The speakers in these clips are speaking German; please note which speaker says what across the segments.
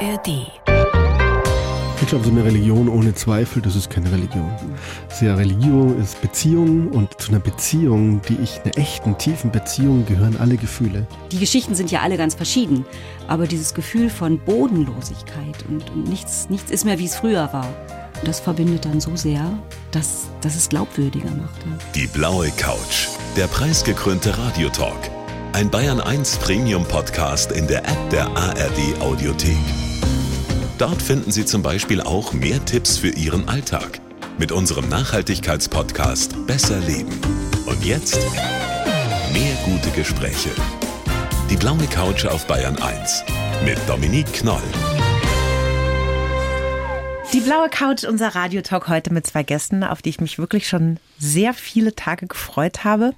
Speaker 1: ARD.
Speaker 2: Ich glaube, so eine Religion ohne Zweifel, das ist keine Religion. Sehr Religion ist Beziehung und zu einer Beziehung, die ich, einer echten, tiefen Beziehung, gehören alle Gefühle.
Speaker 3: Die Geschichten sind ja alle ganz verschieden, aber dieses Gefühl von Bodenlosigkeit und, und nichts, nichts ist mehr, wie es früher war. Das verbindet dann so sehr, dass, dass es glaubwürdiger macht. Ja.
Speaker 4: Die blaue Couch, der preisgekrönte Radiotalk. Ein Bayern 1 Premium Podcast in der App der ARD Audiothek. Dort finden Sie zum Beispiel auch mehr Tipps für Ihren Alltag mit unserem Nachhaltigkeitspodcast Besser Leben. Und jetzt mehr gute Gespräche. Die blaue Couch auf Bayern 1 mit Dominique Knoll.
Speaker 5: Die blaue Couch, unser Radiotalk heute mit zwei Gästen, auf die ich mich wirklich schon sehr viele Tage gefreut habe.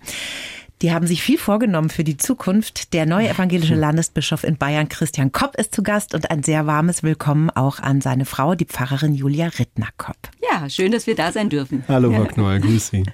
Speaker 5: Die haben sich viel vorgenommen für die Zukunft. Der neue evangelische Landesbischof in Bayern, Christian Kopp, ist zu Gast und ein sehr warmes Willkommen auch an seine Frau, die Pfarrerin Julia Rittner-Kopp.
Speaker 3: Ja, schön, dass wir da sein dürfen.
Speaker 2: Hallo, Frau Knoll, grüß Sie.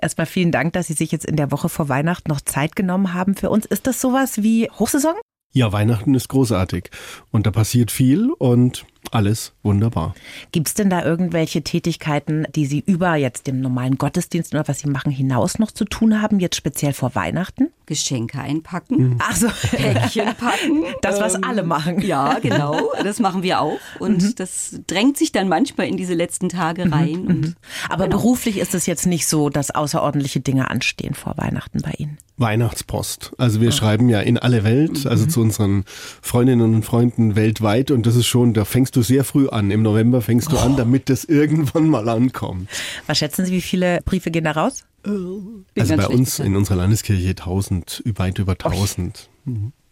Speaker 5: Erstmal vielen Dank, dass Sie sich jetzt in der Woche vor Weihnachten noch Zeit genommen haben für uns. Ist das sowas wie Hochsaison?
Speaker 2: Ja, Weihnachten ist großartig und da passiert viel und alles wunderbar.
Speaker 5: Gibt es denn da irgendwelche Tätigkeiten, die Sie über jetzt dem normalen Gottesdienst oder was Sie machen hinaus noch zu tun haben, jetzt speziell vor Weihnachten?
Speaker 3: Geschenke einpacken,
Speaker 5: Ach so,
Speaker 3: Päckchen packen.
Speaker 5: das, was
Speaker 3: Ähm,
Speaker 5: alle machen.
Speaker 3: Ja, genau. Das machen wir auch. Und das drängt sich dann manchmal in diese letzten Tage rein. Und
Speaker 5: Aber beruflich ist es jetzt nicht so, dass außerordentliche Dinge anstehen vor Weihnachten bei Ihnen.
Speaker 2: Weihnachtspost. Also wir schreiben ja in alle Welt, also zu unseren Freundinnen und Freunden weltweit und das ist schon, da fängst du sehr früh an. Im November fängst du an, damit das irgendwann mal ankommt.
Speaker 5: Was schätzen Sie, wie viele Briefe gehen da raus?
Speaker 3: bin
Speaker 2: Also bei uns in unserer Landeskirche 1000, weit über 1000.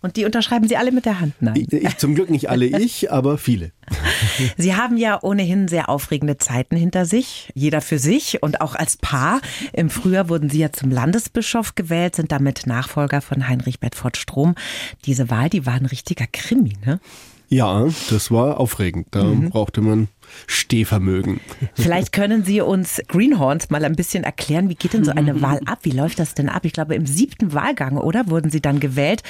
Speaker 5: Und die unterschreiben Sie alle mit der Hand? Nein.
Speaker 2: Ich, ich, zum Glück nicht alle ich, aber viele.
Speaker 5: Sie haben ja ohnehin sehr aufregende Zeiten hinter sich, jeder für sich und auch als Paar. Im Frühjahr wurden Sie ja zum Landesbischof gewählt, sind damit Nachfolger von Heinrich Bedford Strom. Diese Wahl, die war ein richtiger Krimi, ne?
Speaker 2: Ja, das war aufregend. Da brauchte man Stehvermögen.
Speaker 5: Vielleicht können Sie uns Greenhorns mal ein bisschen erklären, wie geht denn so eine Wahl ab? Wie läuft das denn ab? Ich glaube, im siebten Wahlgang, oder? Wurden Sie dann gewählt?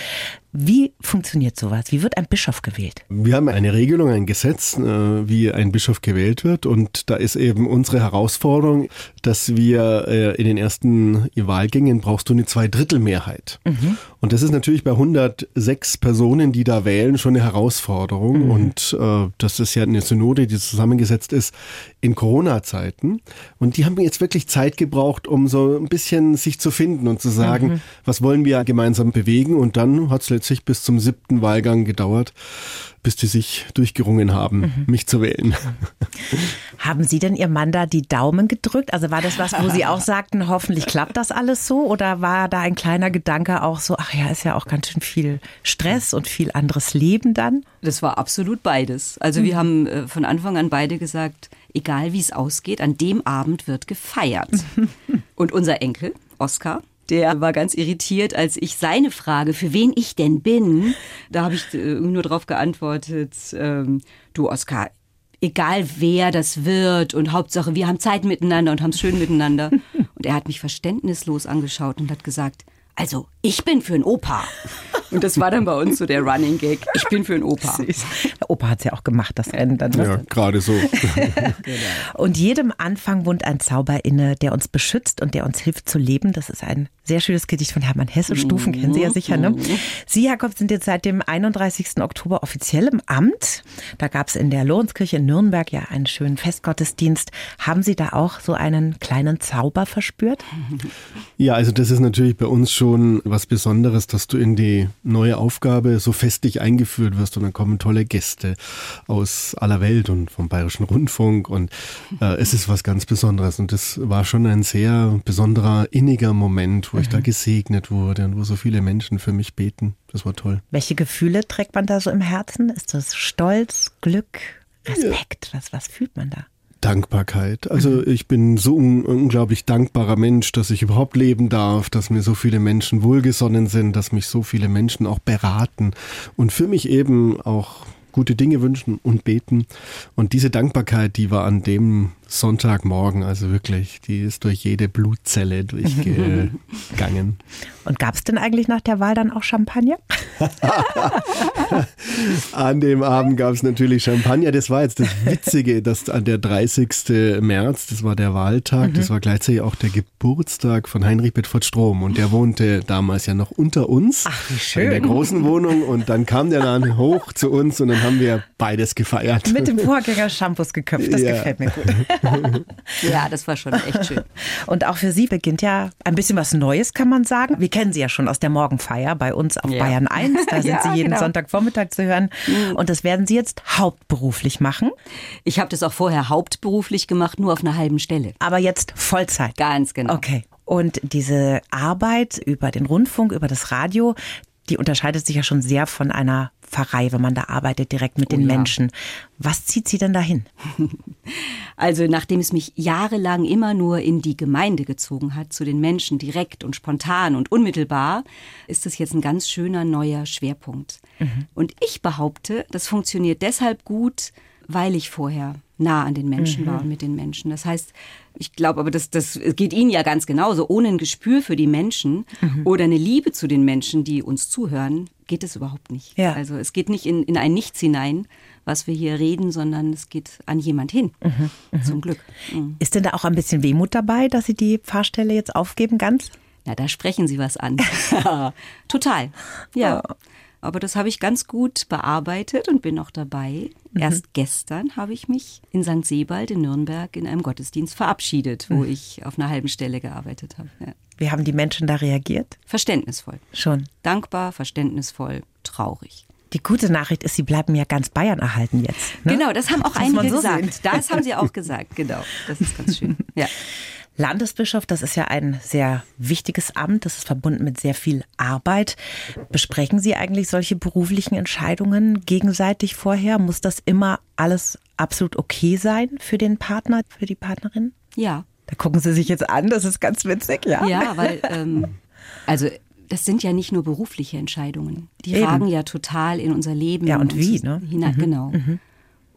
Speaker 5: Wie funktioniert sowas? Wie wird ein Bischof gewählt?
Speaker 2: Wir haben eine Regelung, ein Gesetz, äh, wie ein Bischof gewählt wird. Und da ist eben unsere Herausforderung, dass wir äh, in den ersten Wahlgängen brauchst du eine Zweidrittelmehrheit. Und das ist natürlich bei 106 Personen, die da wählen, schon eine Herausforderung. Und äh, das ist ja eine Synode, die zusammengesetzt ist in Corona-Zeiten. Und die haben jetzt wirklich Zeit gebraucht, um so ein bisschen sich zu finden und zu sagen, was wollen wir gemeinsam bewegen. Und dann hat es letztlich bis zum siebten Wahlgang gedauert, bis die sich durchgerungen haben, mich zu wählen.
Speaker 5: Haben Sie denn Ihrem Mann da die Daumen gedrückt? Also war das was, wo Sie auch sagten, hoffentlich klappt das alles so? Oder war da ein kleiner Gedanke auch so, ach ja, ist ja auch ganz schön viel Stress und viel anderes Leben dann?
Speaker 3: Das war absolut beides. Also wir haben äh, von Anfang an beide gesagt, egal wie es ausgeht, an dem Abend wird gefeiert. Und unser Enkel, Oskar, der war ganz irritiert, als ich seine Frage, für wen ich denn bin, da habe ich äh, nur darauf geantwortet, ähm, du Oskar, egal wer das wird und Hauptsache wir haben Zeit miteinander und haben es schön miteinander. Und er hat mich verständnislos angeschaut und hat gesagt, also ich bin für ein Opa. Und das war dann bei uns so der Running Gag, ich bin für ein Opa.
Speaker 5: Süß. Der Opa hat ja auch gemacht, das Rennen dann. Ne?
Speaker 2: Ja, gerade so.
Speaker 5: Und jedem Anfang wohnt ein Zauber inne, der uns beschützt und der uns hilft zu leben. Das ist ein sehr schönes Gedicht von Hermann Hesse. Stufen kennen Sie ja sicher, ne? Sie, Jakob, sind jetzt seit dem 31. Oktober offiziell im Amt. Da gab es in der Lohenskirche in Nürnberg ja einen schönen Festgottesdienst. Haben Sie da auch so einen kleinen Zauber verspürt?
Speaker 2: Ja, also das ist natürlich bei uns schon was Besonderes, dass du in die neue Aufgabe so festlich eingeführt wirst und dann kommen tolle Gäste aus aller Welt und vom Bayerischen Rundfunk und äh, es ist was ganz Besonderes und das war schon ein sehr besonderer, inniger Moment, wo ich da gesegnet wurde und wo so viele Menschen für mich beten. Das war toll.
Speaker 5: Welche Gefühle trägt man da so im Herzen? Ist das Stolz, Glück, Respekt? Was, was fühlt man da?
Speaker 2: Dankbarkeit. Also ich bin so ein unglaublich dankbarer Mensch, dass ich überhaupt leben darf, dass mir so viele Menschen wohlgesonnen sind, dass mich so viele Menschen auch beraten und für mich eben auch gute Dinge wünschen und beten. Und diese Dankbarkeit, die war an dem Sonntagmorgen, also wirklich, die ist durch jede Blutzelle durchgegangen.
Speaker 5: Und gab es denn eigentlich nach der Wahl dann auch Champagner?
Speaker 2: an dem Abend gab es natürlich Champagner. Das war jetzt das Witzige, dass an der 30. März, das war der Wahltag, mhm. das war gleichzeitig auch der Geburtstag von Heinrich Bedford Strom. Und der wohnte damals ja noch unter uns.
Speaker 5: Ach, wie schön.
Speaker 2: In der großen Wohnung. Und dann kam der dann hoch zu uns und dann haben wir beides gefeiert.
Speaker 5: Mit dem Vorgänger Shampoos geköpft. Das ja. gefällt mir gut.
Speaker 3: ja, das war schon echt schön.
Speaker 5: Und auch für Sie beginnt ja ein bisschen was Neues, kann man sagen. Wir kennen Sie ja schon aus der Morgenfeier bei uns auf ja. Bayern 1. Da sind ja, Sie jeden genau. Sonntagvormittag zu hören. Mhm. Und das werden Sie jetzt hauptberuflich machen.
Speaker 3: Ich habe das auch vorher hauptberuflich gemacht, nur auf einer halben Stelle.
Speaker 5: Aber jetzt Vollzeit.
Speaker 3: Ganz genau.
Speaker 5: Okay. Und diese Arbeit über den Rundfunk, über das Radio, die unterscheidet sich ja schon sehr von einer Pfarrei, wenn man da arbeitet, direkt mit oh, den ja. Menschen. Was zieht Sie denn dahin?
Speaker 3: Also nachdem es mich jahrelang immer nur in die Gemeinde gezogen hat, zu den Menschen direkt und spontan und unmittelbar, ist das jetzt ein ganz schöner neuer Schwerpunkt. Mhm. Und ich behaupte, das funktioniert deshalb gut, weil ich vorher nah an den Menschen mhm. war und mit den Menschen. Das heißt, ich glaube aber, das, das geht Ihnen ja ganz genauso. Ohne ein Gespür für die Menschen mhm. oder eine Liebe zu den Menschen, die uns zuhören, geht es überhaupt nicht. Ja. Also es geht nicht in, in ein Nichts hinein, was wir hier reden, sondern es geht an jemand hin. Mhm. mhm. Zum Glück.
Speaker 5: Mhm. Ist denn da auch ein bisschen Wehmut dabei, dass Sie die Pfarrstelle jetzt aufgeben ganz?
Speaker 3: Na, da sprechen Sie was an. Total. Ja. Oh. Aber das habe ich ganz gut bearbeitet und bin noch dabei. Mhm. Erst gestern habe ich mich in St. Sebald in Nürnberg in einem Gottesdienst verabschiedet, wo mhm. ich auf einer halben Stelle gearbeitet habe. Ja.
Speaker 5: Wie haben die Menschen da reagiert?
Speaker 3: Verständnisvoll.
Speaker 5: Schon.
Speaker 3: Dankbar, verständnisvoll, traurig.
Speaker 5: Die gute Nachricht ist, Sie bleiben ja ganz Bayern erhalten jetzt.
Speaker 3: Ne? Genau, das haben auch das einige so gesagt. Sehen. Das haben Sie auch gesagt, genau. Das ist ganz schön. Ja.
Speaker 5: Landesbischof, das ist ja ein sehr wichtiges Amt, das ist verbunden mit sehr viel Arbeit. Besprechen Sie eigentlich solche beruflichen Entscheidungen gegenseitig vorher? Muss das immer alles absolut okay sein für den Partner, für die Partnerin?
Speaker 3: Ja.
Speaker 5: Da gucken Sie sich jetzt an, das ist ganz witzig, ja.
Speaker 3: Ja, weil, ähm, also das sind ja nicht nur berufliche Entscheidungen. Die Eben. ragen ja total in unser Leben.
Speaker 5: Ja, und wie, ne?
Speaker 3: Hinein, mhm. Genau. Mhm.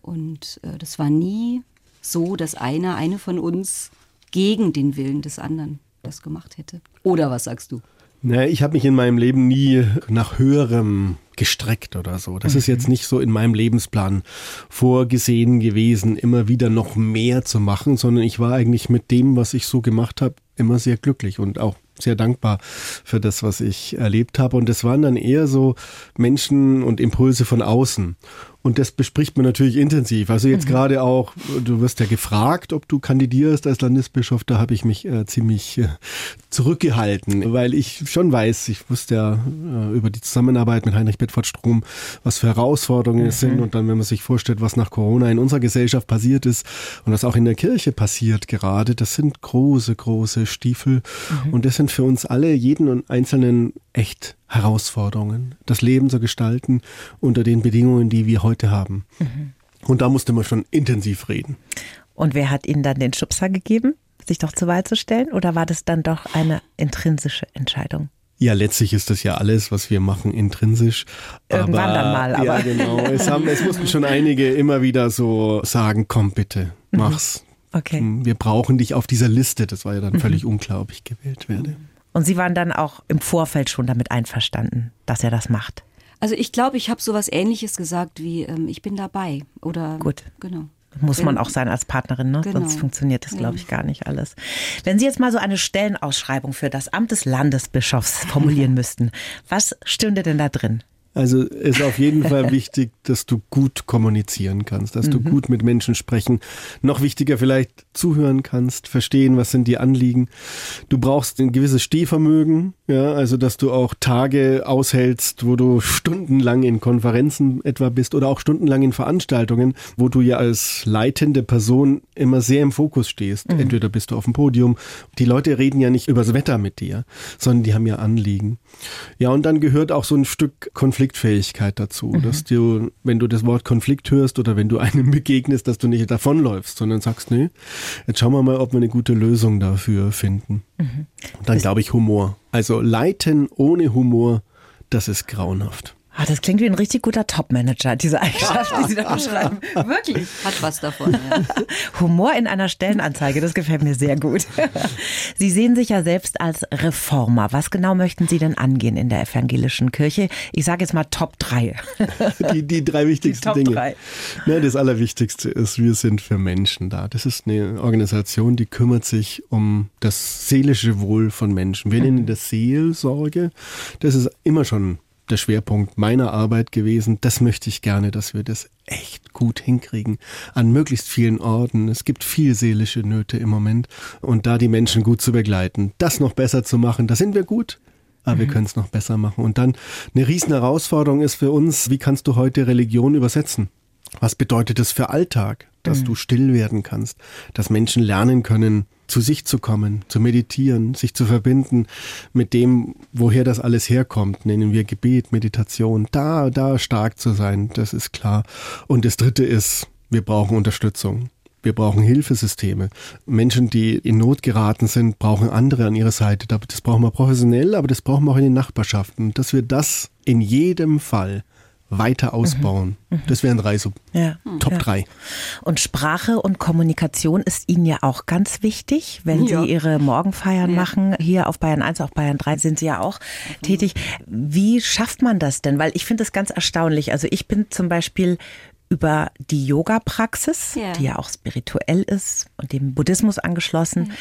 Speaker 3: Und äh, das war nie so, dass einer, eine von uns gegen den Willen des anderen das gemacht hätte. Oder was sagst du?
Speaker 2: Naja, ich habe mich in meinem Leben nie nach höherem gestreckt oder so. Das mhm. ist jetzt nicht so in meinem Lebensplan vorgesehen gewesen, immer wieder noch mehr zu machen, sondern ich war eigentlich mit dem, was ich so gemacht habe, immer sehr glücklich und auch sehr dankbar für das, was ich erlebt habe. Und es waren dann eher so Menschen und Impulse von außen. Und das bespricht man natürlich intensiv. Also jetzt mhm. gerade auch, du wirst ja gefragt, ob du kandidierst als Landesbischof. Da habe ich mich äh, ziemlich äh, zurückgehalten, weil ich schon weiß, ich wusste ja äh, über die Zusammenarbeit mit Heinrich Bedford Strom, was für Herausforderungen mhm. es sind. Und dann, wenn man sich vorstellt, was nach Corona in unserer Gesellschaft passiert ist und was auch in der Kirche passiert gerade, das sind große, große Stiefel. Mhm. Und das sind für uns alle, jeden und einzelnen echt Herausforderungen, das Leben zu gestalten unter den Bedingungen, die wir heute haben. Mhm. Und da musste man schon intensiv reden.
Speaker 5: Und wer hat Ihnen dann den Schubser gegeben, sich doch zur Wahl zu stellen? Oder war das dann doch eine intrinsische Entscheidung?
Speaker 2: Ja, letztlich ist das ja alles, was wir machen, intrinsisch.
Speaker 5: Irgendwann aber, dann mal, aber.
Speaker 2: Ja, genau. Es, haben, es mussten schon einige immer wieder so sagen, komm bitte, mhm.
Speaker 5: Okay.
Speaker 2: Wir brauchen dich auf dieser Liste. Das war ja dann mhm. völlig unklar, ob ich gewählt werde.
Speaker 5: Und Sie waren dann auch im Vorfeld schon damit einverstanden, dass er das macht.
Speaker 3: Also ich glaube, ich habe sowas Ähnliches gesagt wie ähm, ich bin dabei oder
Speaker 5: gut
Speaker 3: genau.
Speaker 5: Muss man auch sein als Partnerin, ne? Genau. sonst funktioniert das, glaube ich, gar nicht alles. Wenn Sie jetzt mal so eine Stellenausschreibung für das Amt des Landesbischofs formulieren müssten, was stünde denn da drin?
Speaker 2: Also ist auf jeden Fall wichtig, dass du gut kommunizieren kannst, dass du mhm. gut mit Menschen sprechen. Noch wichtiger vielleicht zuhören kannst, verstehen, was sind die Anliegen. Du brauchst ein gewisses Stehvermögen, ja, also dass du auch Tage aushältst, wo du stundenlang in Konferenzen etwa bist oder auch stundenlang in Veranstaltungen, wo du ja als leitende Person immer sehr im Fokus stehst. Mhm. Entweder bist du auf dem Podium. Die Leute reden ja nicht übers Wetter mit dir, sondern die haben ja Anliegen. Ja, und dann gehört auch so ein Stück Konflikt Konfliktfähigkeit dazu, mhm. dass du, wenn du das Wort Konflikt hörst oder wenn du einem begegnest, dass du nicht davonläufst, sondern sagst, nee, jetzt schauen wir mal, ob wir eine gute Lösung dafür finden. Mhm. Dann glaube ich Humor. Also leiten ohne Humor, das ist grauenhaft.
Speaker 5: Ach, das klingt wie ein richtig guter Top-Manager, diese Eigenschaft, die Sie da beschreiben. Wirklich.
Speaker 3: Hat was davon. Ja.
Speaker 5: Humor in einer Stellenanzeige, das gefällt mir sehr gut. Sie sehen sich ja selbst als Reformer. Was genau möchten Sie denn angehen in der evangelischen Kirche? Ich sage jetzt mal Top 3.
Speaker 2: Die, die drei wichtigsten
Speaker 5: Die Top
Speaker 2: Dinge.
Speaker 5: drei.
Speaker 2: Ja, das Allerwichtigste ist, wir sind für Menschen da. Das ist eine Organisation, die kümmert sich um das seelische Wohl von Menschen. Wir nennen das Seelsorge. Das ist immer schon der Schwerpunkt meiner Arbeit gewesen. Das möchte ich gerne, dass wir das echt gut hinkriegen. An möglichst vielen Orten. Es gibt viel seelische Nöte im Moment. Und da die Menschen gut zu begleiten, das noch besser zu machen, da sind wir gut. Aber wir können es noch besser machen. Und dann eine riesen Herausforderung ist für uns, wie kannst du heute Religion übersetzen? Was bedeutet es für Alltag, dass du still werden kannst, dass Menschen lernen können, zu sich zu kommen, zu meditieren, sich zu verbinden mit dem, woher das alles herkommt, nennen wir Gebet, Meditation, da, da stark zu sein, das ist klar. Und das dritte ist, wir brauchen Unterstützung. Wir brauchen Hilfesysteme. Menschen, die in Not geraten sind, brauchen andere an ihrer Seite. Das brauchen wir professionell, aber das brauchen wir auch in den Nachbarschaften. Dass wir das in jedem Fall weiter ausbauen. Das wären drei so
Speaker 5: Ja.
Speaker 2: Top
Speaker 5: ja.
Speaker 2: drei.
Speaker 5: Und Sprache und Kommunikation ist Ihnen ja auch ganz wichtig, wenn
Speaker 3: Ja.
Speaker 5: Sie Ihre Morgenfeiern
Speaker 3: Ja.
Speaker 5: machen. Hier auf Bayern 1, auf Bayern 3 sind Sie ja auch tätig. Wie schafft man das denn? Weil ich finde es ganz erstaunlich. Also ich bin zum Beispiel über die Yoga-Praxis,
Speaker 3: Ja.
Speaker 5: die ja auch spirituell ist und dem Buddhismus angeschlossen,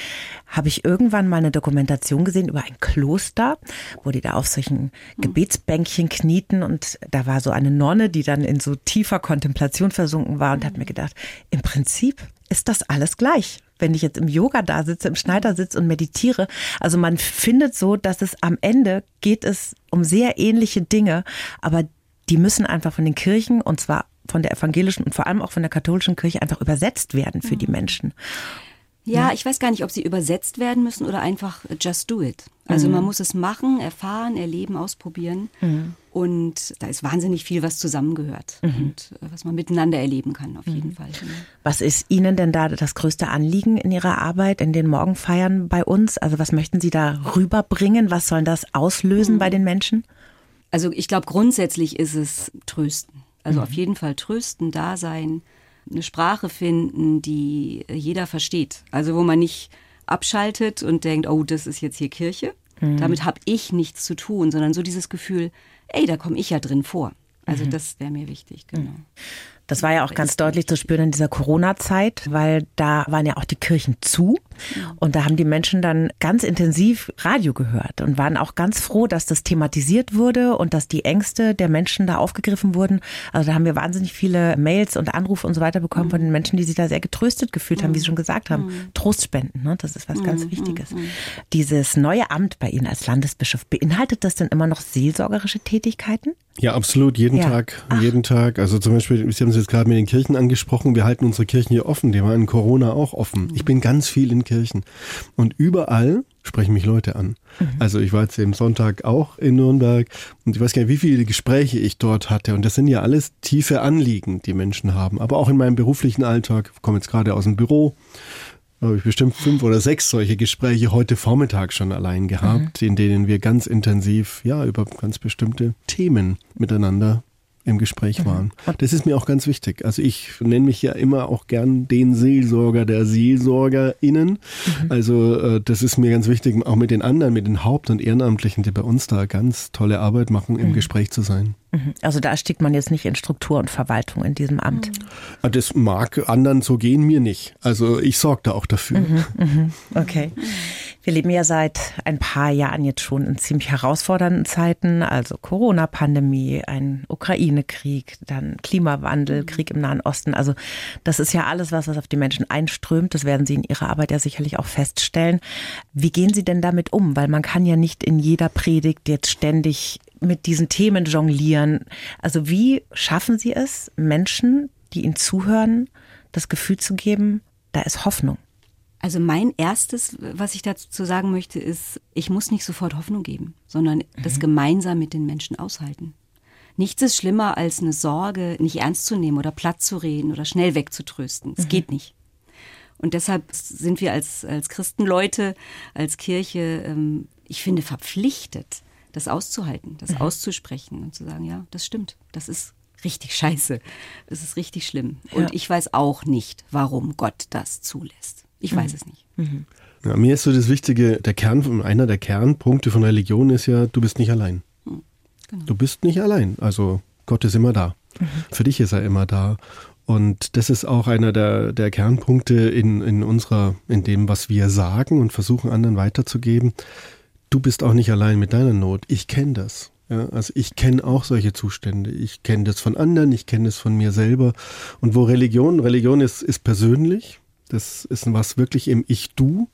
Speaker 5: habe ich irgendwann mal eine Dokumentation gesehen über ein Kloster, wo die da auf solchen Gebetsbänkchen knieten und da war so eine Nonne, die dann in so tiefer Kontemplation versunken war und hat mir gedacht, im Prinzip ist das alles gleich. Wenn ich jetzt im Yoga da sitze, im Schneidersitz und meditiere. Also man findet so, dass es am Ende geht es um sehr ähnliche Dinge, aber die müssen einfach von den Kirchen und zwar von der evangelischen und vor allem auch von der katholischen Kirche einfach übersetzt werden für die Menschen.
Speaker 3: Ja, ich weiß gar nicht, ob sie übersetzt werden müssen oder einfach just do it. Also man muss es machen, erfahren, erleben, ausprobieren. Und da ist wahnsinnig viel, was zusammengehört und äh, was man miteinander erleben kann, auf jeden Fall. genau.
Speaker 5: Was ist Ihnen denn da das größte Anliegen in Ihrer Arbeit, in den Morgenfeiern bei uns? Also was möchten Sie da rüberbringen? Was soll das auslösen bei den Menschen?
Speaker 3: Also ich glaube, grundsätzlich ist es trösten. Also auf jeden Fall trösten, da sein, eine Sprache finden, die jeder versteht. Also wo man nicht abschaltet und denkt, oh, das ist jetzt hier Kirche. Damit habe ich nichts zu tun, sondern so dieses Gefühl, ey, da komme ich ja drin vor. Also das wäre mir wichtig, genau.
Speaker 5: Das war ja auch ganz deutlich zu spüren in dieser Corona-Zeit, weil da waren ja auch die Kirchen zu und da haben die Menschen dann ganz intensiv Radio gehört und waren auch ganz froh, dass das thematisiert wurde und dass die Ängste der Menschen da aufgegriffen wurden. Also da haben wir wahnsinnig viele Mails und Anrufe und so weiter bekommen von den Menschen, die sich da sehr getröstet gefühlt haben, wie Sie schon gesagt haben. Trost spenden, ne? das ist was ganz Wichtiges. Dieses neue Amt bei Ihnen als Landesbischof, beinhaltet das denn immer noch seelsorgerische Tätigkeiten?
Speaker 2: Ja, absolut, jeden
Speaker 5: Ja.
Speaker 2: Tag, jeden Tag. Also zum Beispiel, Sie haben es jetzt gerade mit den Kirchen angesprochen, wir halten unsere Kirchen hier offen, die waren in Corona auch offen. Ich bin ganz viel in Kirchen und überall sprechen mich Leute an. Also ich war jetzt eben Sonntag auch in Nürnberg und ich weiß gar nicht, wie viele Gespräche ich dort hatte. Und das sind ja alles tiefe Anliegen, die Menschen haben. Aber auch in meinem beruflichen Alltag, ich komme jetzt gerade aus dem Büro, habe ich bestimmt fünf oder sechs solche Gespräche heute Vormittag schon allein gehabt, in denen wir ganz intensiv ja über ganz bestimmte Themen miteinander im Gespräch waren. Das ist mir auch ganz wichtig. Also ich nenne mich ja immer auch gern den Seelsorger der SeelsorgerInnen. Also äh, das ist mir ganz wichtig, auch mit den anderen, mit den Haupt- und Ehrenamtlichen, die bei uns da ganz tolle Arbeit machen, im Gespräch zu sein.
Speaker 5: Also da steckt man jetzt nicht in Struktur und Verwaltung in diesem Amt.
Speaker 2: Ah, Das mag anderen so gehen, mir nicht. Also ich sorge da auch dafür.
Speaker 5: Okay. Wir leben ja seit ein paar Jahren jetzt schon in ziemlich herausfordernden Zeiten, also Corona-Pandemie, ein Ukraine-Krieg, dann Klimawandel, Krieg im Nahen Osten. Also das ist ja alles, was was auf die Menschen einströmt. Das werden Sie in Ihrer Arbeit ja sicherlich auch feststellen. Wie gehen Sie denn damit um? Weil man kann ja nicht in jeder Predigt jetzt ständig mit diesen Themen jonglieren. Also wie schaffen Sie es, Menschen, die Ihnen zuhören, das Gefühl zu geben, da ist Hoffnung?
Speaker 3: Also mein erstes, was ich dazu sagen möchte, ist, ich muss nicht sofort Hoffnung geben, sondern das gemeinsam mit den Menschen aushalten. Nichts ist schlimmer als eine Sorge nicht ernst zu nehmen oder platt zu reden oder schnell wegzutrösten. Es geht nicht. Und deshalb sind wir als, als Christenleute, als Kirche, ähm, ich finde, verpflichtet, das auszuhalten, das auszusprechen und zu sagen, ja, das stimmt, das ist richtig scheiße, das ist richtig schlimm. Und
Speaker 5: Ja.
Speaker 3: ich weiß auch nicht, warum Gott das zulässt. Ich weiß es nicht.
Speaker 2: Ja, mir ist so das Wichtige, der Kern, einer der Kernpunkte von Religion ist ja, du bist nicht allein. Du bist nicht allein. Also Gott ist immer da. Für dich ist er immer da. Und das ist auch einer der, der Kernpunkte in, in unserer, in dem, was wir sagen und versuchen anderen weiterzugeben. Du bist auch nicht allein mit deiner Not. Ich kenne das. Ja, also ich kenne auch solche Zustände. Ich kenne das von anderen, ich kenne das von mir selber. Und wo Religion, Religion ist, ist persönlich. Das ist was wirklich im Ich-Du.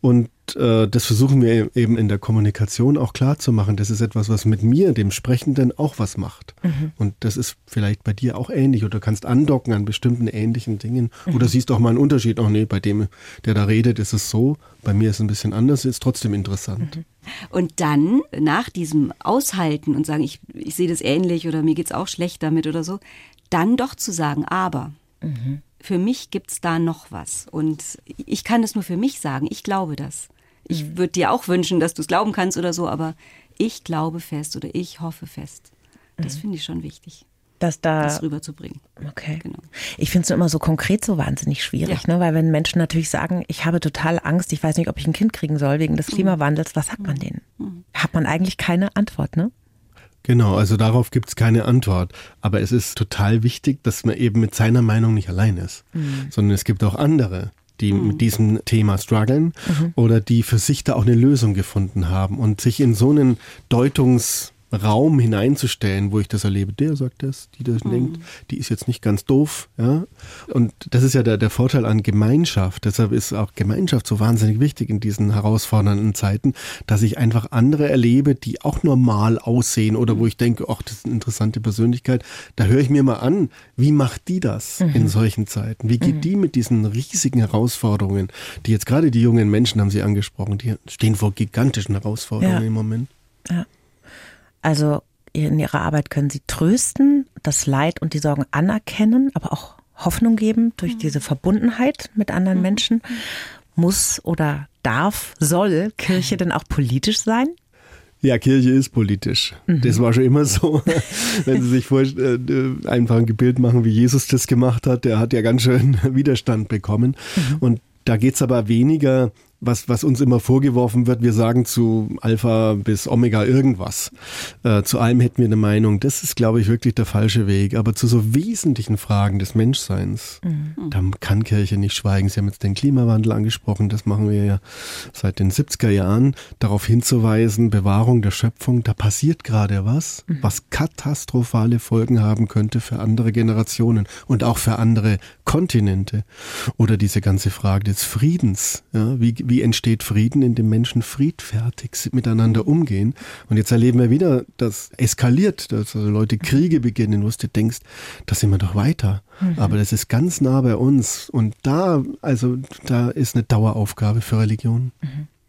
Speaker 2: Und äh, das versuchen wir eben in der Kommunikation auch klar zu machen. Das ist etwas, was mit mir, dem Sprechenden, auch was macht. Und das ist vielleicht bei dir auch ähnlich oder du kannst andocken an bestimmten ähnlichen Dingen. Oder siehst auch mal einen Unterschied. Oh nee, bei dem, der da redet, ist es so. Bei mir ist es ein bisschen anders, ist trotzdem interessant.
Speaker 3: Und dann nach diesem Aushalten und sagen, ich, ich sehe das ähnlich oder mir geht's auch schlecht damit oder so, dann doch zu sagen, aber für mich gibt's da noch was. Und ich kann es nur für mich sagen, ich glaube das. Ich würde dir auch wünschen, dass du es glauben kannst oder so, aber ich glaube fest oder ich hoffe fest. Das finde ich schon wichtig,
Speaker 5: Dass da
Speaker 3: das rüberzubringen.
Speaker 5: Okay.
Speaker 3: Genau.
Speaker 5: Ich finde es immer so konkret so wahnsinnig schwierig,
Speaker 3: Ja.
Speaker 5: ne? weil wenn Menschen natürlich sagen, ich habe total Angst, ich weiß nicht, ob ich ein Kind kriegen soll wegen des Klimawandels, was sagt man denen? Hat man eigentlich keine Antwort, ne?
Speaker 2: Genau, also darauf gibt es keine Antwort. Aber es ist total wichtig, dass man eben mit seiner Meinung nicht allein ist, sondern es gibt auch andere, die mit diesem Thema strugglen oder die für sich da auch eine Lösung gefunden haben und sich in so einen Deutungsraum hineinzustellen, wo ich das erlebe, der sagt das, die das denkt, die ist jetzt nicht ganz doof, ja. Und das ist ja der, der Vorteil an Gemeinschaft. Deshalb ist auch Gemeinschaft so wahnsinnig wichtig in diesen herausfordernden Zeiten, dass ich einfach andere erlebe, die auch normal aussehen oder wo ich denke, ach, das ist eine interessante Persönlichkeit. Da höre ich mir mal an, wie macht die das in solchen Zeiten? Wie geht die mit diesen riesigen Herausforderungen, die jetzt gerade die jungen Menschen haben sie angesprochen, die stehen vor gigantischen Herausforderungen
Speaker 5: Ja.
Speaker 2: im Moment.
Speaker 5: Also in ihrer Arbeit können sie trösten, das Leid und die Sorgen anerkennen, aber auch Hoffnung geben durch diese Verbundenheit mit anderen Menschen. Muss oder darf, soll Kirche denn auch politisch sein?
Speaker 2: Ja, Kirche ist politisch. Das war schon immer so. Wenn Sie sich vor, äh, einfach ein Bild machen, wie Jesus das gemacht hat, der hat ja ganz schön Widerstand bekommen. Und da geht's aber weniger, was, was uns immer vorgeworfen wird, wir sagen zu Alpha bis Omega irgendwas. Äh, zu allem hätten wir eine Meinung. Das ist, glaube ich, wirklich der falsche Weg. Aber zu so wesentlichen Fragen des Menschseins, da kann Kirche nicht schweigen. Sie haben jetzt den Klimawandel angesprochen, das machen wir ja seit den 70er Jahren, darauf hinzuweisen, Bewahrung der Schöpfung, da passiert gerade was, was katastrophale Folgen haben könnte für andere Generationen und auch für andere Kontinente. Oder diese ganze Frage des Friedens. Ja, wie, wie entsteht Frieden, indem Menschen friedfertig miteinander umgehen? Und jetzt erleben wir wieder, dass eskaliert, dass also Leute Kriege beginnen, wo du denkst, da sind wir doch weiter. Aber das ist ganz nah bei uns. Und da, also, da ist eine Daueraufgabe für Religion.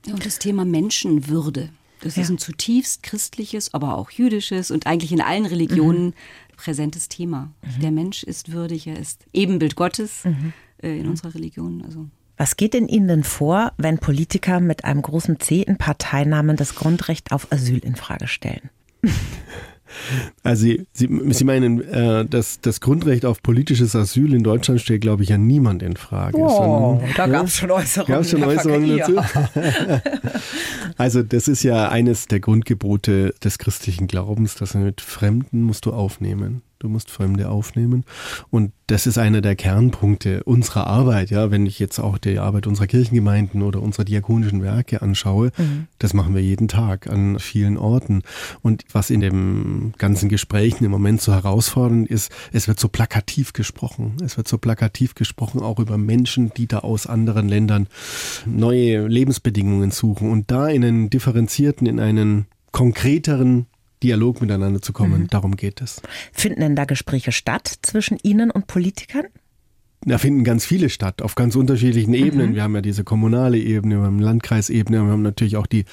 Speaker 3: Ja, Und das Thema Menschenwürde. Das ist
Speaker 5: Ja.
Speaker 3: ein zutiefst christliches, aber auch jüdisches und eigentlich in allen Religionen präsentes Thema. Der Mensch ist würdig, er ist Ebenbild Gottes äh, in unserer Religion. Also
Speaker 5: Was geht in Ihnen denn vor, wenn Politiker mit einem großen C in Parteinamen das Grundrecht auf Asyl in Frage stellen?
Speaker 2: Also Sie, Sie, Sie meinen, äh, dass das Grundrecht auf politisches Asyl in Deutschland stellt, glaube ich, ja niemand in Frage. sondern-
Speaker 5: Oh, da gab es schon Äußerungen.
Speaker 2: Gab schon Äußerungen dazu? Also das ist ja eines der Grundgebote des christlichen Glaubens, dass mit Fremden musst du aufnehmen. Du musst Fremde aufnehmen. Und das ist einer der Kernpunkte unserer Arbeit. Ja, wenn ich jetzt auch die Arbeit unserer Kirchengemeinden oder unserer diakonischen Werke anschaue, das machen wir jeden Tag an vielen Orten. Und was in dem ganzen Gesprächen im Moment so herausfordernd ist, es wird so plakativ gesprochen. Es wird so plakativ gesprochen, auch über Menschen, die da aus anderen Ländern neue Lebensbedingungen suchen und da in einen differenzierten, in einen konkreteren Dialog miteinander zu kommen. Darum geht es.
Speaker 5: Finden denn da Gespräche statt zwischen Ihnen und Politikern?
Speaker 2: Da finden ganz viele statt, auf ganz unterschiedlichen Ebenen. Wir haben ja diese kommunale Ebene, wir haben Landkreisebene, wir haben natürlich auch die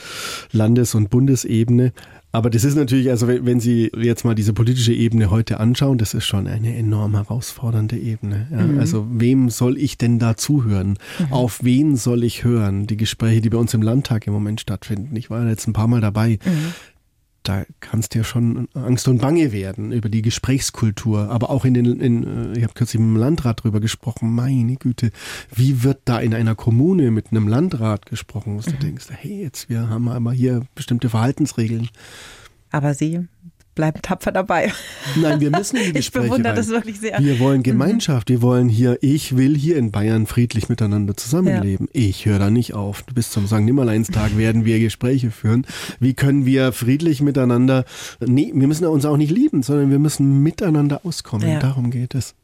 Speaker 2: Landes- und Bundesebene. Aber das ist natürlich, also wenn, Sie jetzt mal diese politische Ebene heute anschauen, das ist schon eine enorm herausfordernde Ebene. Ja, Also wem soll ich denn da zuhören? Auf wen soll ich hören? Die Gespräche, die bei uns im Landtag im Moment stattfinden. Ich war jetzt ein paar Mal dabei. Da kannst dir schon Angst und Bange werden über die Gesprächskultur. Aber auch in den, in, ich habe kürzlich mit dem Landrat drüber gesprochen, meine Güte, wie wird da in einer Kommune mit einem Landrat gesprochen, was mhm. du denkst, hey, jetzt, wir haben aber hier bestimmte Verhaltensregeln.
Speaker 5: Aber Sie bleiben tapfer dabei.
Speaker 2: Nein, wir müssen in die
Speaker 5: Gespräche Ich bewundere rein. das wirklich sehr.
Speaker 2: Wir wollen mhm. Gemeinschaft. Wir wollen hier, ich will hier in Bayern friedlich miteinander zusammenleben. Ja. Ich höre da nicht auf. Bis zum St. Nimmerleinstag werden wir Gespräche führen. Wie können wir friedlich miteinander, nee, wir müssen uns auch nicht lieben, sondern wir müssen miteinander auskommen. Ja. Darum geht es.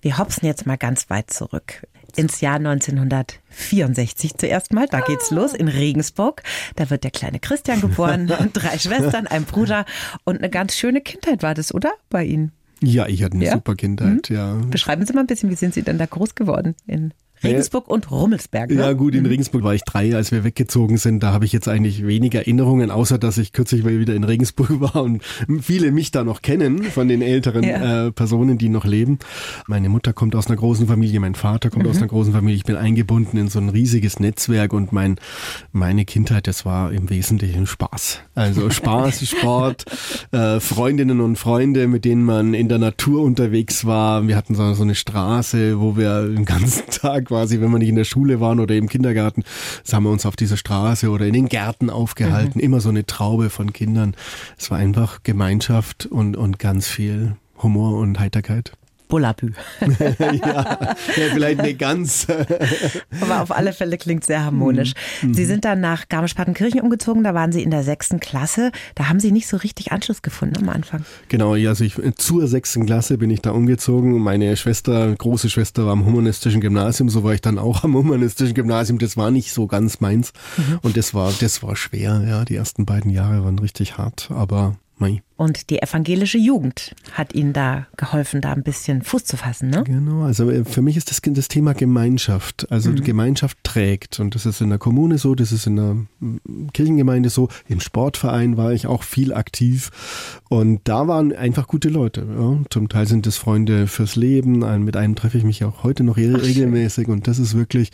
Speaker 5: Wir hopsen jetzt mal ganz weit zurück ins Jahr 1964 zuerst mal. Da geht's ah. los in Regensburg. Da wird der kleine Christian geboren, drei Schwestern, ein Bruder und eine ganz schöne Kindheit war das, oder? Bei Ihnen?
Speaker 2: Ja, ich hatte eine ja? super Kindheit, mhm. ja.
Speaker 5: Beschreiben Sie mal ein bisschen, wie sind Sie denn da groß geworden in Regensburg und Rummelsberg. Ne?
Speaker 2: Ja gut, in. Regensburg war ich drei, als wir weggezogen sind. Da habe ich jetzt eigentlich wenig Erinnerungen, außer dass ich kürzlich mal wieder in Regensburg war und viele mich da noch kennen von den älteren ja. äh, Personen, die noch leben. Meine Mutter kommt aus einer großen Familie, mein Vater kommt mhm. aus einer großen Familie. Ich bin eingebunden in so ein riesiges Netzwerk und mein meine Kindheit, das war im Wesentlichen Spaß. Also Spaß, Sport, äh, Freundinnen und Freunde, mit denen man in der Natur unterwegs war. Wir hatten so, so eine Straße, wo wir den ganzen Tag quasi, wenn wir nicht in der Schule waren oder im Kindergarten, haben wir uns auf dieser Straße oder in den Gärten aufgehalten. Mhm. Immer so eine Traube von Kindern. Es war einfach Gemeinschaft und, und ganz viel Humor und Heiterkeit.
Speaker 5: Bullabü.
Speaker 2: ja, ja, vielleicht nicht ganz.
Speaker 5: Aber auf alle Fälle klingt sehr harmonisch. Mhm. Sie sind dann nach Garmisch-Partenkirchen umgezogen, da waren Sie in der sechsten Klasse. Da haben Sie nicht so richtig Anschluss gefunden am Anfang.
Speaker 2: Genau, ja, also ich, zur sechsten Klasse bin ich da umgezogen. Meine Schwester, große Schwester war am humanistischen Gymnasium, so war ich dann auch am humanistischen Gymnasium. Das war nicht so ganz meins. Mhm. Und das war, das war schwer, ja. Die ersten beiden Jahre waren richtig hart, aber mei.
Speaker 5: Und die evangelische Jugend hat Ihnen da geholfen, da ein bisschen Fuß zu fassen, ne?
Speaker 2: Genau, also äh, für mich ist das, das Thema Gemeinschaft. Also mhm. Gemeinschaft trägt. Und das ist in der Kommune so, das ist in der mm, Kirchengemeinde so. Im Sportverein war ich auch viel aktiv. Und da waren einfach gute Leute. Ja. Zum Teil sind es Freunde fürs Leben. Mit einem treffe ich mich auch heute noch regelmäßig. Ach, und das ist wirklich,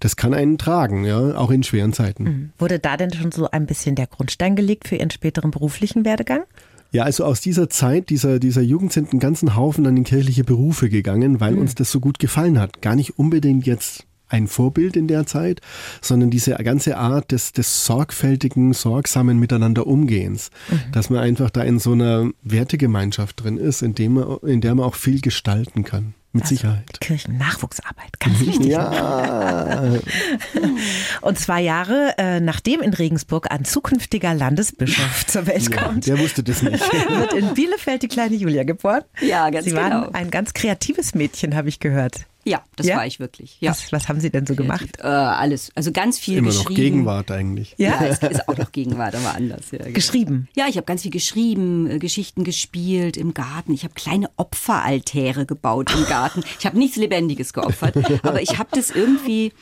Speaker 2: das kann einen tragen, ja, auch in schweren Zeiten. Mhm.
Speaker 5: Wurde da denn schon so ein bisschen der Grundstein gelegt für Ihren späteren beruflichen Werdegang?
Speaker 2: Ja, also aus dieser Zeit, dieser, dieser Jugend sind ein ganzen Haufen dann in kirchliche Berufe gegangen, weil mhm. uns das so gut gefallen hat. Gar nicht unbedingt jetzt ein Vorbild in der Zeit, sondern diese ganze Art des, des sorgfältigen, sorgsamen Miteinander Umgehens, mhm. dass man einfach da in so einer Wertegemeinschaft drin ist, in, dem man, in der man auch viel gestalten kann. Mit also Sicherheit.
Speaker 5: Kirchennachwuchsarbeit, ganz wichtig.
Speaker 2: Ja.
Speaker 5: Und zwei Jahre äh, nachdem in Regensburg ein zukünftiger Landesbischof zur Welt ja, kommt.
Speaker 2: Der wusste das nicht.
Speaker 5: Wird in Bielefeld die kleine Julia geboren.
Speaker 3: Ja, ganz
Speaker 5: Sie
Speaker 3: genau.
Speaker 5: Sie waren ein ganz kreatives Mädchen, habe ich gehört.
Speaker 3: Ja, das ja? war ich wirklich. Ja.
Speaker 5: Was, was, haben Sie denn so gemacht?
Speaker 3: Äh, alles. Also ganz viel
Speaker 2: Immer
Speaker 3: geschrieben.
Speaker 2: noch Gegenwart eigentlich.
Speaker 3: Ja, ja es ist auch noch Gegenwart, aber anders. Ja,
Speaker 5: genau. Geschrieben?
Speaker 3: Ja, ich habe ganz viel geschrieben, äh, Geschichten gespielt im Garten. Ich habe kleine Opferaltäre gebaut im Garten. Ich habe nichts Lebendiges geopfert, aber ich habe das irgendwie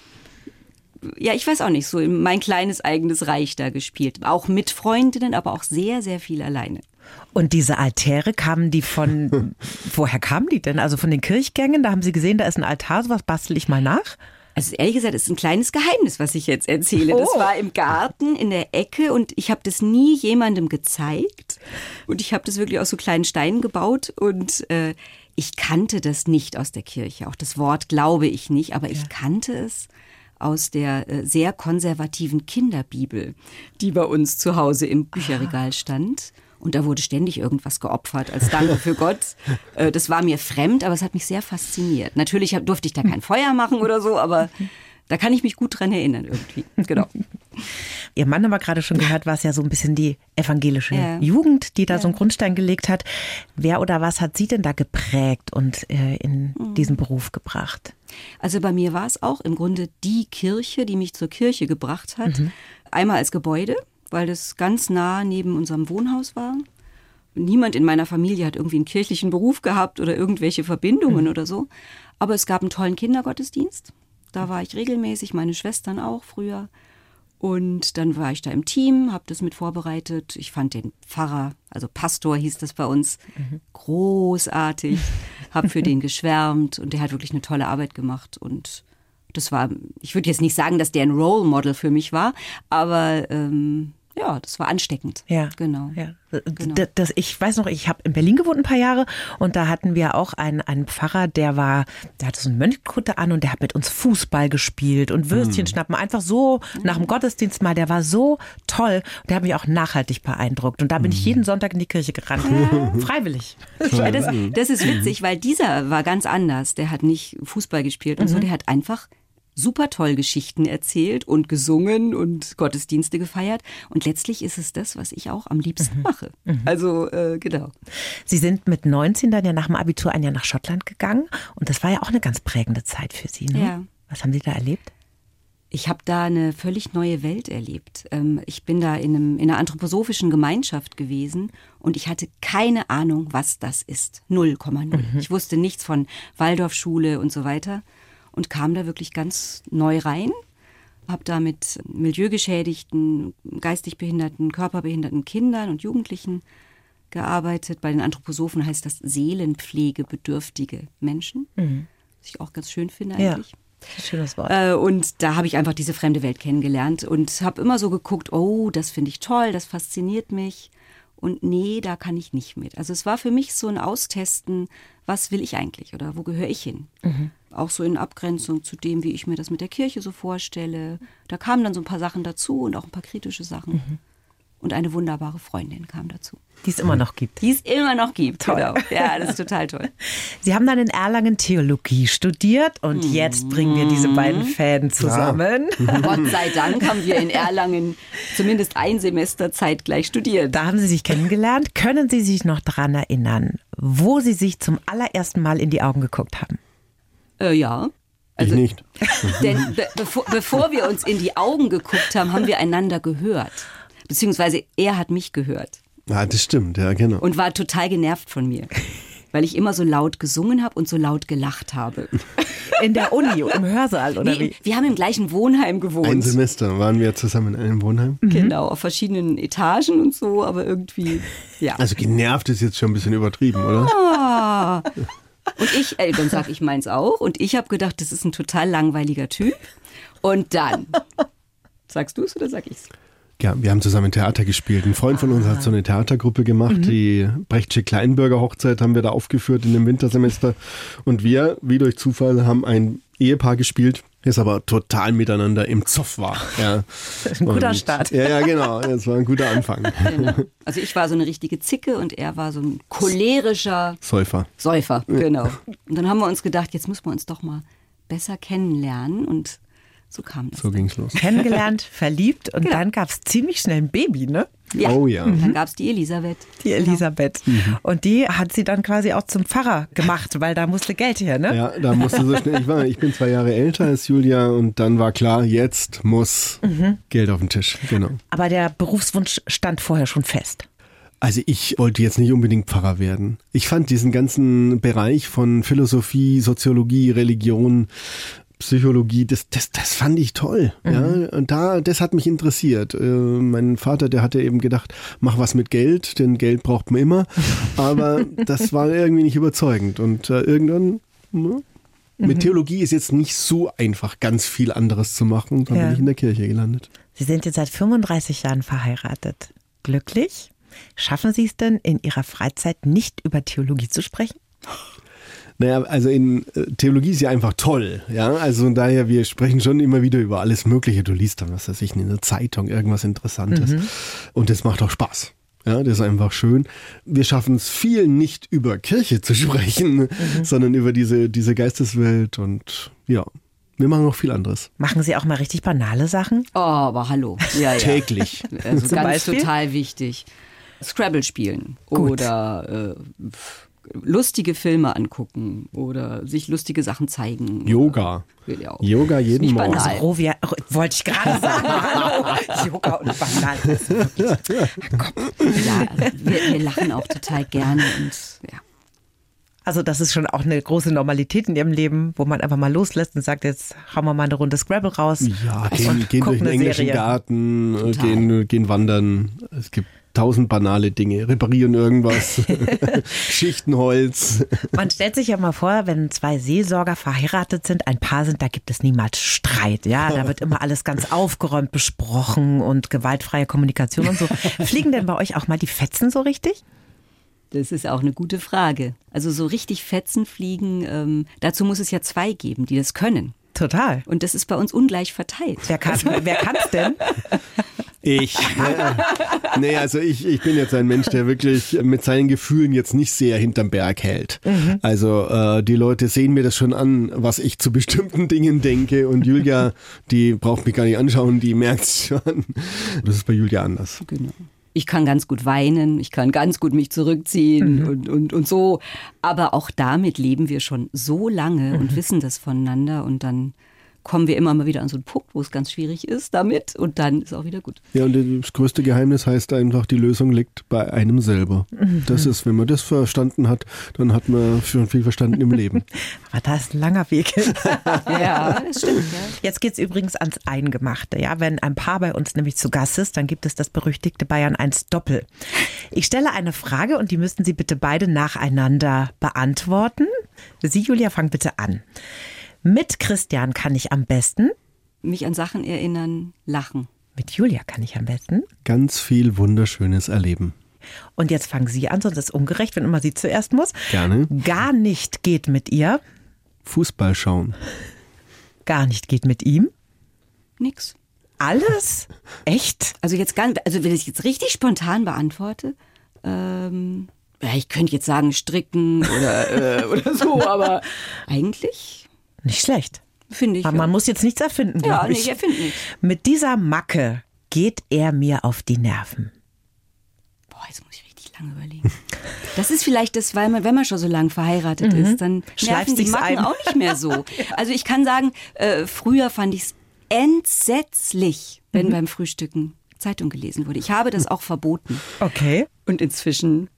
Speaker 3: ja, ich weiß auch nicht, so mein kleines eigenes Reich da gespielt. Auch mit Freundinnen, aber auch sehr, sehr viel alleine.
Speaker 5: Und diese Altäre kamen die von, woher kamen die denn? Also von den Kirchgängen? Da haben Sie gesehen, da ist ein Altar, sowas bastel ich mal nach?
Speaker 3: Also ehrlich gesagt, ist ein kleines Geheimnis, was ich jetzt erzähle. Oh. Das war im Garten in der Ecke und ich habe das nie jemandem gezeigt. Und ich habe das wirklich aus so kleinen Steinen gebaut und äh, ich kannte das nicht aus der Kirche. Auch das Wort glaube ich nicht, aber ja. ich kannte es aus der äh, sehr konservativen Kinderbibel, die bei uns zu Hause im Bücherregal stand. Und da wurde ständig irgendwas geopfert als Danke für Gott. Äh, das war mir fremd, aber es hat mich sehr fasziniert. Natürlich durfte ich da kein Feuer machen oder so, aber da kann ich mich gut dran erinnern irgendwie. Genau.
Speaker 5: Ihr Mann haben wir gerade schon gehört, war es ja so ein bisschen die evangelische ja. Jugend, die da ja. so einen Grundstein gelegt hat. Wer oder was hat Sie denn da geprägt und äh, in mhm. diesen Beruf gebracht?
Speaker 3: Also bei mir war es auch im Grunde die Kirche, die mich zur Kirche gebracht hat. Mhm. Einmal als Gebäude, weil das ganz nah neben unserem Wohnhaus war. Niemand in meiner Familie hat irgendwie einen kirchlichen Beruf gehabt oder irgendwelche Verbindungen mhm. oder so. Aber es gab einen tollen Kindergottesdienst. Da war ich regelmäßig, meine Schwestern auch früher. Und dann war ich da im Team, habe das mit vorbereitet. Ich fand den Pfarrer, also Pastor hieß das bei uns, mhm. großartig. habe für den geschwärmt und der hat wirklich eine tolle Arbeit gemacht. Und das war, ich würde jetzt nicht sagen, dass der ein Role Model für mich war, aber ähm, ja, das war ansteckend.
Speaker 5: Ja.
Speaker 3: Genau.
Speaker 5: Ja.
Speaker 3: Genau.
Speaker 5: Das, ich weiß noch, ich habe in Berlin gewohnt ein paar Jahre und da hatten wir auch einen, einen Pfarrer, der war, der hatte so eine Mönchkutte an und der hat mit uns Fußball gespielt und Würstchen schnappen. Einfach so nach dem Gottesdienst mal. Der war so toll. Der hat mich auch nachhaltig beeindruckt. Und da bin ich jeden Sonntag in die Kirche gerannt. Freiwillig.
Speaker 3: Ja, das, das ist witzig, weil dieser war ganz anders. Der hat nicht Fußball gespielt und so, der hat einfach super toll Geschichten erzählt und gesungen und Gottesdienste gefeiert. Und letztlich ist es das, was ich auch am liebsten mache. Also, äh, genau.
Speaker 5: Sie sind mit 19 dann ja nach dem Abitur ein Jahr nach Schottland gegangen und das war ja auch eine ganz prägende Zeit für Sie. Ne?
Speaker 3: Ja.
Speaker 5: Was haben Sie da erlebt?
Speaker 3: Ich habe da eine völlig neue Welt erlebt. Ähm, Ich bin da in, einem, in einer anthroposophischen Gemeinschaft gewesen und ich hatte keine Ahnung, was das ist. 0,0. Ich wusste nichts von Waldorfschule und so weiter und kam da wirklich ganz neu rein. Habe da mit milieugeschädigten, geistig behinderten, körperbehinderten Kindern und Jugendlichen gearbeitet. Bei den Anthroposophen heißt das seelenpflegebedürftige Menschen, was ich auch ganz schön finde
Speaker 5: Ja.
Speaker 3: eigentlich.
Speaker 5: Schönes Wort.
Speaker 3: Äh, und da habe ich einfach diese fremde Welt kennengelernt und habe immer so geguckt, oh, das finde ich toll, das fasziniert mich. Und nee, da kann ich nicht mit. Also es war für mich so ein Austesten, was will ich eigentlich oder wo gehöre ich hin? Auch so in Abgrenzung zu dem, wie ich mir das mit der Kirche so vorstelle. Da kamen dann so ein paar Sachen dazu und auch ein paar kritische Sachen. Und eine wunderbare Freundin kam dazu.
Speaker 5: Die es immer noch gibt.
Speaker 3: Die es immer noch gibt.
Speaker 5: Toll.
Speaker 3: Genau. Ja, das ist total toll.
Speaker 5: Sie haben dann in Erlangen Theologie studiert und jetzt bringen wir diese beiden Fäden zusammen.
Speaker 3: Gott sei Dank haben wir in Erlangen zumindest ein Semester zeitgleich studiert.
Speaker 5: Da haben Sie sich kennengelernt. Können Sie sich noch daran erinnern, wo Sie sich zum allerersten Mal in die Augen geguckt haben?
Speaker 3: Äh, ja. Also,
Speaker 2: ich nicht.
Speaker 3: Denn be bevor, bevor wir uns in die Augen geguckt haben, haben wir einander gehört. Beziehungsweise er hat mich gehört
Speaker 2: Ja, das stimmt, ja, genau.
Speaker 3: und war total genervt von mir. Weil ich immer so laut gesungen habe und so laut gelacht habe.
Speaker 5: In der Uni, im Hörsaal oder
Speaker 3: Nee,
Speaker 5: wie?
Speaker 3: wir haben im gleichen Wohnheim
Speaker 2: Ein
Speaker 3: gewohnt.
Speaker 2: Semester waren wir zusammen in einem Wohnheim.
Speaker 3: Genau, auf verschiedenen Etagen und so, aber irgendwie, ja.
Speaker 2: Also genervt ist jetzt schon ein bisschen übertrieben, oder?
Speaker 3: Und ich, äh, dann sag ich meins auch. Und ich habe gedacht, das ist ein total langweiliger Typ. Und dann, sagst du es oder sag ich's?
Speaker 2: Ja, wir haben zusammen Theater gespielt. Ein Freund von uns hat so eine Theatergruppe gemacht. Die Brechtsche Kleinbürger Hochzeit haben wir da aufgeführt in dem Wintersemester. Und wir, wie durch Zufall, haben ein Ehepaar gespielt, das aber total miteinander im Zoff war. Ja.
Speaker 5: Ein guter
Speaker 2: Und-
Speaker 5: Start.
Speaker 2: Ja, ja, genau. Das war ein guter Anfang.
Speaker 3: Genau. Also ich war so eine richtige Zicke und er war so ein cholerischer
Speaker 2: Säufer.
Speaker 3: Säufer. Genau. Und dann haben wir uns gedacht, jetzt müssen wir uns doch mal besser kennenlernen. Und so kam das.
Speaker 2: So ging's los.
Speaker 5: Kennengelernt, verliebt und
Speaker 3: Genau.
Speaker 5: dann gab es ziemlich schnell ein Baby, ne?
Speaker 3: Ja.
Speaker 2: Oh ja.
Speaker 3: Dann gab es die Elisabeth.
Speaker 5: Die Elisabeth. Und die hat sie dann quasi auch zum Pfarrer gemacht, weil da musste Geld her, ne?
Speaker 2: Ja, da musste so schnell. Ich, war, ich bin zwei Jahre älter als Julia und dann war klar, jetzt muss Geld auf den Tisch. Genau.
Speaker 5: Aber der Berufswunsch stand vorher schon fest.
Speaker 2: Also ich wollte jetzt nicht unbedingt Pfarrer werden. Ich fand diesen ganzen Bereich von Philosophie, Soziologie, Religion, Psychologie, das, das, das fand ich toll. Ja, und da, das hat mich interessiert. Äh, mein Vater, der hatte eben gedacht, mach was mit Geld, denn Geld braucht man immer. Aber das war irgendwie nicht überzeugend. Und äh, irgendwann, ne, mit Theologie ist jetzt nicht so einfach, ganz viel anderes zu machen. Dann
Speaker 5: Ja.
Speaker 2: bin ich in der Kirche gelandet.
Speaker 5: Sie sind jetzt seit 35 Jahren verheiratet. Glücklich? Schaffen Sie es denn, in Ihrer Freizeit nicht über Theologie zu sprechen?
Speaker 2: Naja, also in äh, Theologie ist ja einfach toll, ja. Also von daher, wir sprechen schon immer wieder über alles Mögliche. Du liest dann, was weiß ich, in der Zeitung irgendwas Interessantes. Und das macht auch Spaß. Ja, das ist einfach schön. Wir schaffen es viel nicht über Kirche zu sprechen, sondern über diese, diese Geisteswelt und ja, wir machen noch viel anderes.
Speaker 5: Machen Sie auch mal richtig banale Sachen?
Speaker 3: Oh, aber hallo. Ja, ja.
Speaker 2: Täglich.
Speaker 3: Also
Speaker 5: Zum
Speaker 3: ganz
Speaker 5: Beispiel?
Speaker 3: total wichtig. Scrabble spielen
Speaker 5: Gut.
Speaker 3: oder äh, lustige Filme angucken oder sich lustige Sachen zeigen.
Speaker 2: Yoga.
Speaker 3: Will ja auch.
Speaker 2: Yoga jeden
Speaker 3: nicht
Speaker 2: Morgen.
Speaker 3: banal.
Speaker 5: Also Rovia, oh, wollte ich gerade sagen. Hallo. Yoga und Banal.
Speaker 3: Ja, also wir, wir lachen auch total gerne und ja.
Speaker 5: Also das ist schon auch eine große Normalität in Ihrem Leben, wo man einfach mal loslässt und sagt, jetzt hauen wir mal eine Runde Scrabble raus.
Speaker 2: Ja, gehen, gehen durch den englischen
Speaker 5: Serie.
Speaker 2: Garten, äh,
Speaker 3: Total.
Speaker 2: gehen, gehen wandern. Es gibt tausend banale Dinge, reparieren irgendwas, schichten Holz.
Speaker 5: Man stellt sich ja mal vor, wenn zwei Seelsorger verheiratet sind, ein Paar sind, da gibt es niemals Streit. Ja, da wird immer alles ganz aufgeräumt besprochen und gewaltfreie Kommunikation und so. Fliegen denn bei euch auch mal die Fetzen so richtig?
Speaker 3: Das ist auch eine gute Frage. Also so richtig Fetzen fliegen, ähm, dazu muss es ja zwei geben, die das können.
Speaker 5: Total.
Speaker 3: Und das ist bei uns ungleich verteilt.
Speaker 5: Wer kann es denn?
Speaker 2: Ich. nee, also ich, ich bin jetzt ein Mensch, der wirklich mit seinen Gefühlen jetzt nicht sehr hinterm Berg hält. Mhm. Also äh, die Leute sehen mir das schon an, was ich zu bestimmten Dingen denke. Und Julia, die braucht mich gar nicht anschauen, die merkt es schon. Das ist bei Julia anders.
Speaker 3: Genau ich kann ganz gut weinen, ich kann ganz gut mich zurückziehen mhm. und, und, und so. Aber auch damit leben wir schon so lange mhm. und wissen das voneinander und dann kommen wir immer mal wieder an so einen Punkt, wo es ganz schwierig ist damit und dann ist auch wieder gut.
Speaker 2: Ja, und das größte Geheimnis heißt einfach, die Lösung liegt bei einem selber. Mhm. Das ist, wenn man das verstanden hat, dann hat man schon viel verstanden im Leben.
Speaker 5: Aber da ist ein langer Weg.
Speaker 3: ja, das stimmt. Ja.
Speaker 5: Jetzt geht es übrigens ans Eingemachte. Ja, wenn ein Paar bei uns nämlich zu Gast ist, dann gibt es das berüchtigte Bayern 1 Doppel. Ich stelle eine Frage und die müssten Sie bitte beide nacheinander beantworten. Sie, Julia, fang bitte an. Mit Christian kann ich am besten
Speaker 3: mich an Sachen erinnern, lachen.
Speaker 5: Mit Julia kann ich am besten
Speaker 2: ganz viel Wunderschönes erleben.
Speaker 5: Und jetzt fangen Sie an, sonst ist es ungerecht, wenn immer sie zuerst muss.
Speaker 2: Gerne.
Speaker 5: Gar nicht geht mit ihr.
Speaker 2: Fußball schauen.
Speaker 5: Gar nicht geht mit ihm.
Speaker 3: Nix.
Speaker 5: Alles? Echt?
Speaker 3: Also jetzt ganz, also wenn ich jetzt richtig spontan beantworte, ähm, ja, ich könnte jetzt sagen stricken oder, äh, oder so, aber eigentlich
Speaker 5: nicht schlecht.
Speaker 3: Finde ich.
Speaker 5: Aber man muss jetzt nichts erfinden.
Speaker 3: Ja,
Speaker 5: nee,
Speaker 3: ich erfinde nichts.
Speaker 5: Mit dieser Macke geht er mir auf die Nerven.
Speaker 3: Boah, jetzt muss ich richtig lange überlegen. Das ist vielleicht das, weil man, wenn man schon so lange verheiratet mhm. ist, dann nerven die Macken ein. auch nicht mehr so. Also ich kann sagen, äh, früher fand ich es entsetzlich, wenn mhm. beim Frühstücken Zeitung gelesen wurde. Ich habe das auch verboten.
Speaker 5: Okay.
Speaker 3: Und inzwischen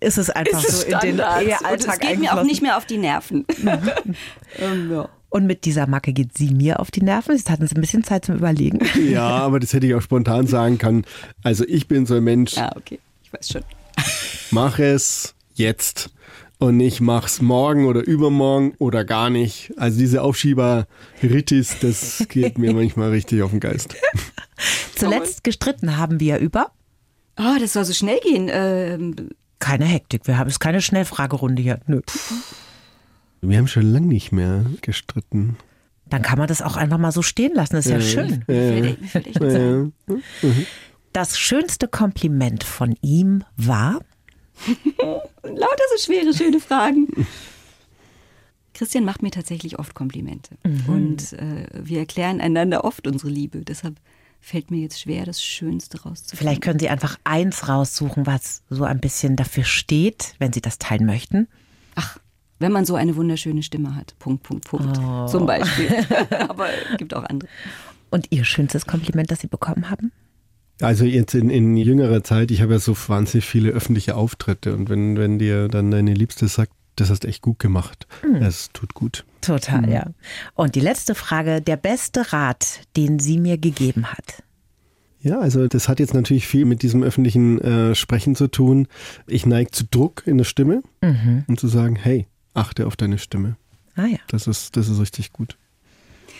Speaker 5: ist es einfach ist so in den Ehealltag
Speaker 3: Es geht mir auch nicht mehr auf die Nerven.
Speaker 5: ähm, ja. Und mit dieser Macke geht sie mir auf die Nerven. Jetzt hatten sie ein bisschen Zeit zum Überlegen.
Speaker 2: Ja, aber das hätte ich auch spontan sagen können. Also ich bin so ein Mensch.
Speaker 3: Ja, okay. Ich weiß schon.
Speaker 2: Mach es jetzt und nicht mach's morgen oder übermorgen oder gar nicht. Also diese Aufschieber-Rittis, das geht mir manchmal richtig auf den Geist.
Speaker 5: Zuletzt gestritten haben wir über.
Speaker 3: Oh, das soll so schnell gehen. Ähm,
Speaker 5: keine Hektik. Wir haben es keine Schnellfragerunde hier. Nö.
Speaker 2: Wir haben schon lange nicht mehr gestritten.
Speaker 5: Dann kann man das auch einfach mal so stehen lassen. Das ist ja, ja schön. Ja, ja. Das schönste Kompliment von ihm war?
Speaker 3: Lauter so schwere, schöne Fragen. Christian macht mir tatsächlich oft Komplimente. Mhm. Und äh, wir erklären einander oft unsere Liebe. Deshalb fällt mir jetzt schwer, das Schönste rauszufinden.
Speaker 5: Vielleicht können Sie einfach eins raussuchen, was so ein bisschen dafür steht, wenn Sie das teilen möchten.
Speaker 3: Ach, wenn man so eine wunderschöne Stimme hat. Punkt, Punkt, Punkt. Oh. Zum Beispiel. Aber es gibt auch andere.
Speaker 5: Und Ihr schönstes Kompliment, das Sie bekommen haben?
Speaker 2: Also jetzt in, in jüngerer Zeit, ich habe ja so wahnsinnig viele öffentliche Auftritte und wenn, wenn dir dann deine Liebste sagt, das hast echt gut gemacht. Mhm. Es tut gut.
Speaker 5: Total, mhm. ja. Und die letzte Frage, der beste Rat, den sie mir gegeben hat.
Speaker 2: Ja, also das hat jetzt natürlich viel mit diesem öffentlichen äh, Sprechen zu tun. Ich neige zu Druck in der Stimme mhm. und zu sagen, hey, achte auf deine Stimme.
Speaker 5: Ah ja.
Speaker 2: Das ist, das ist richtig gut.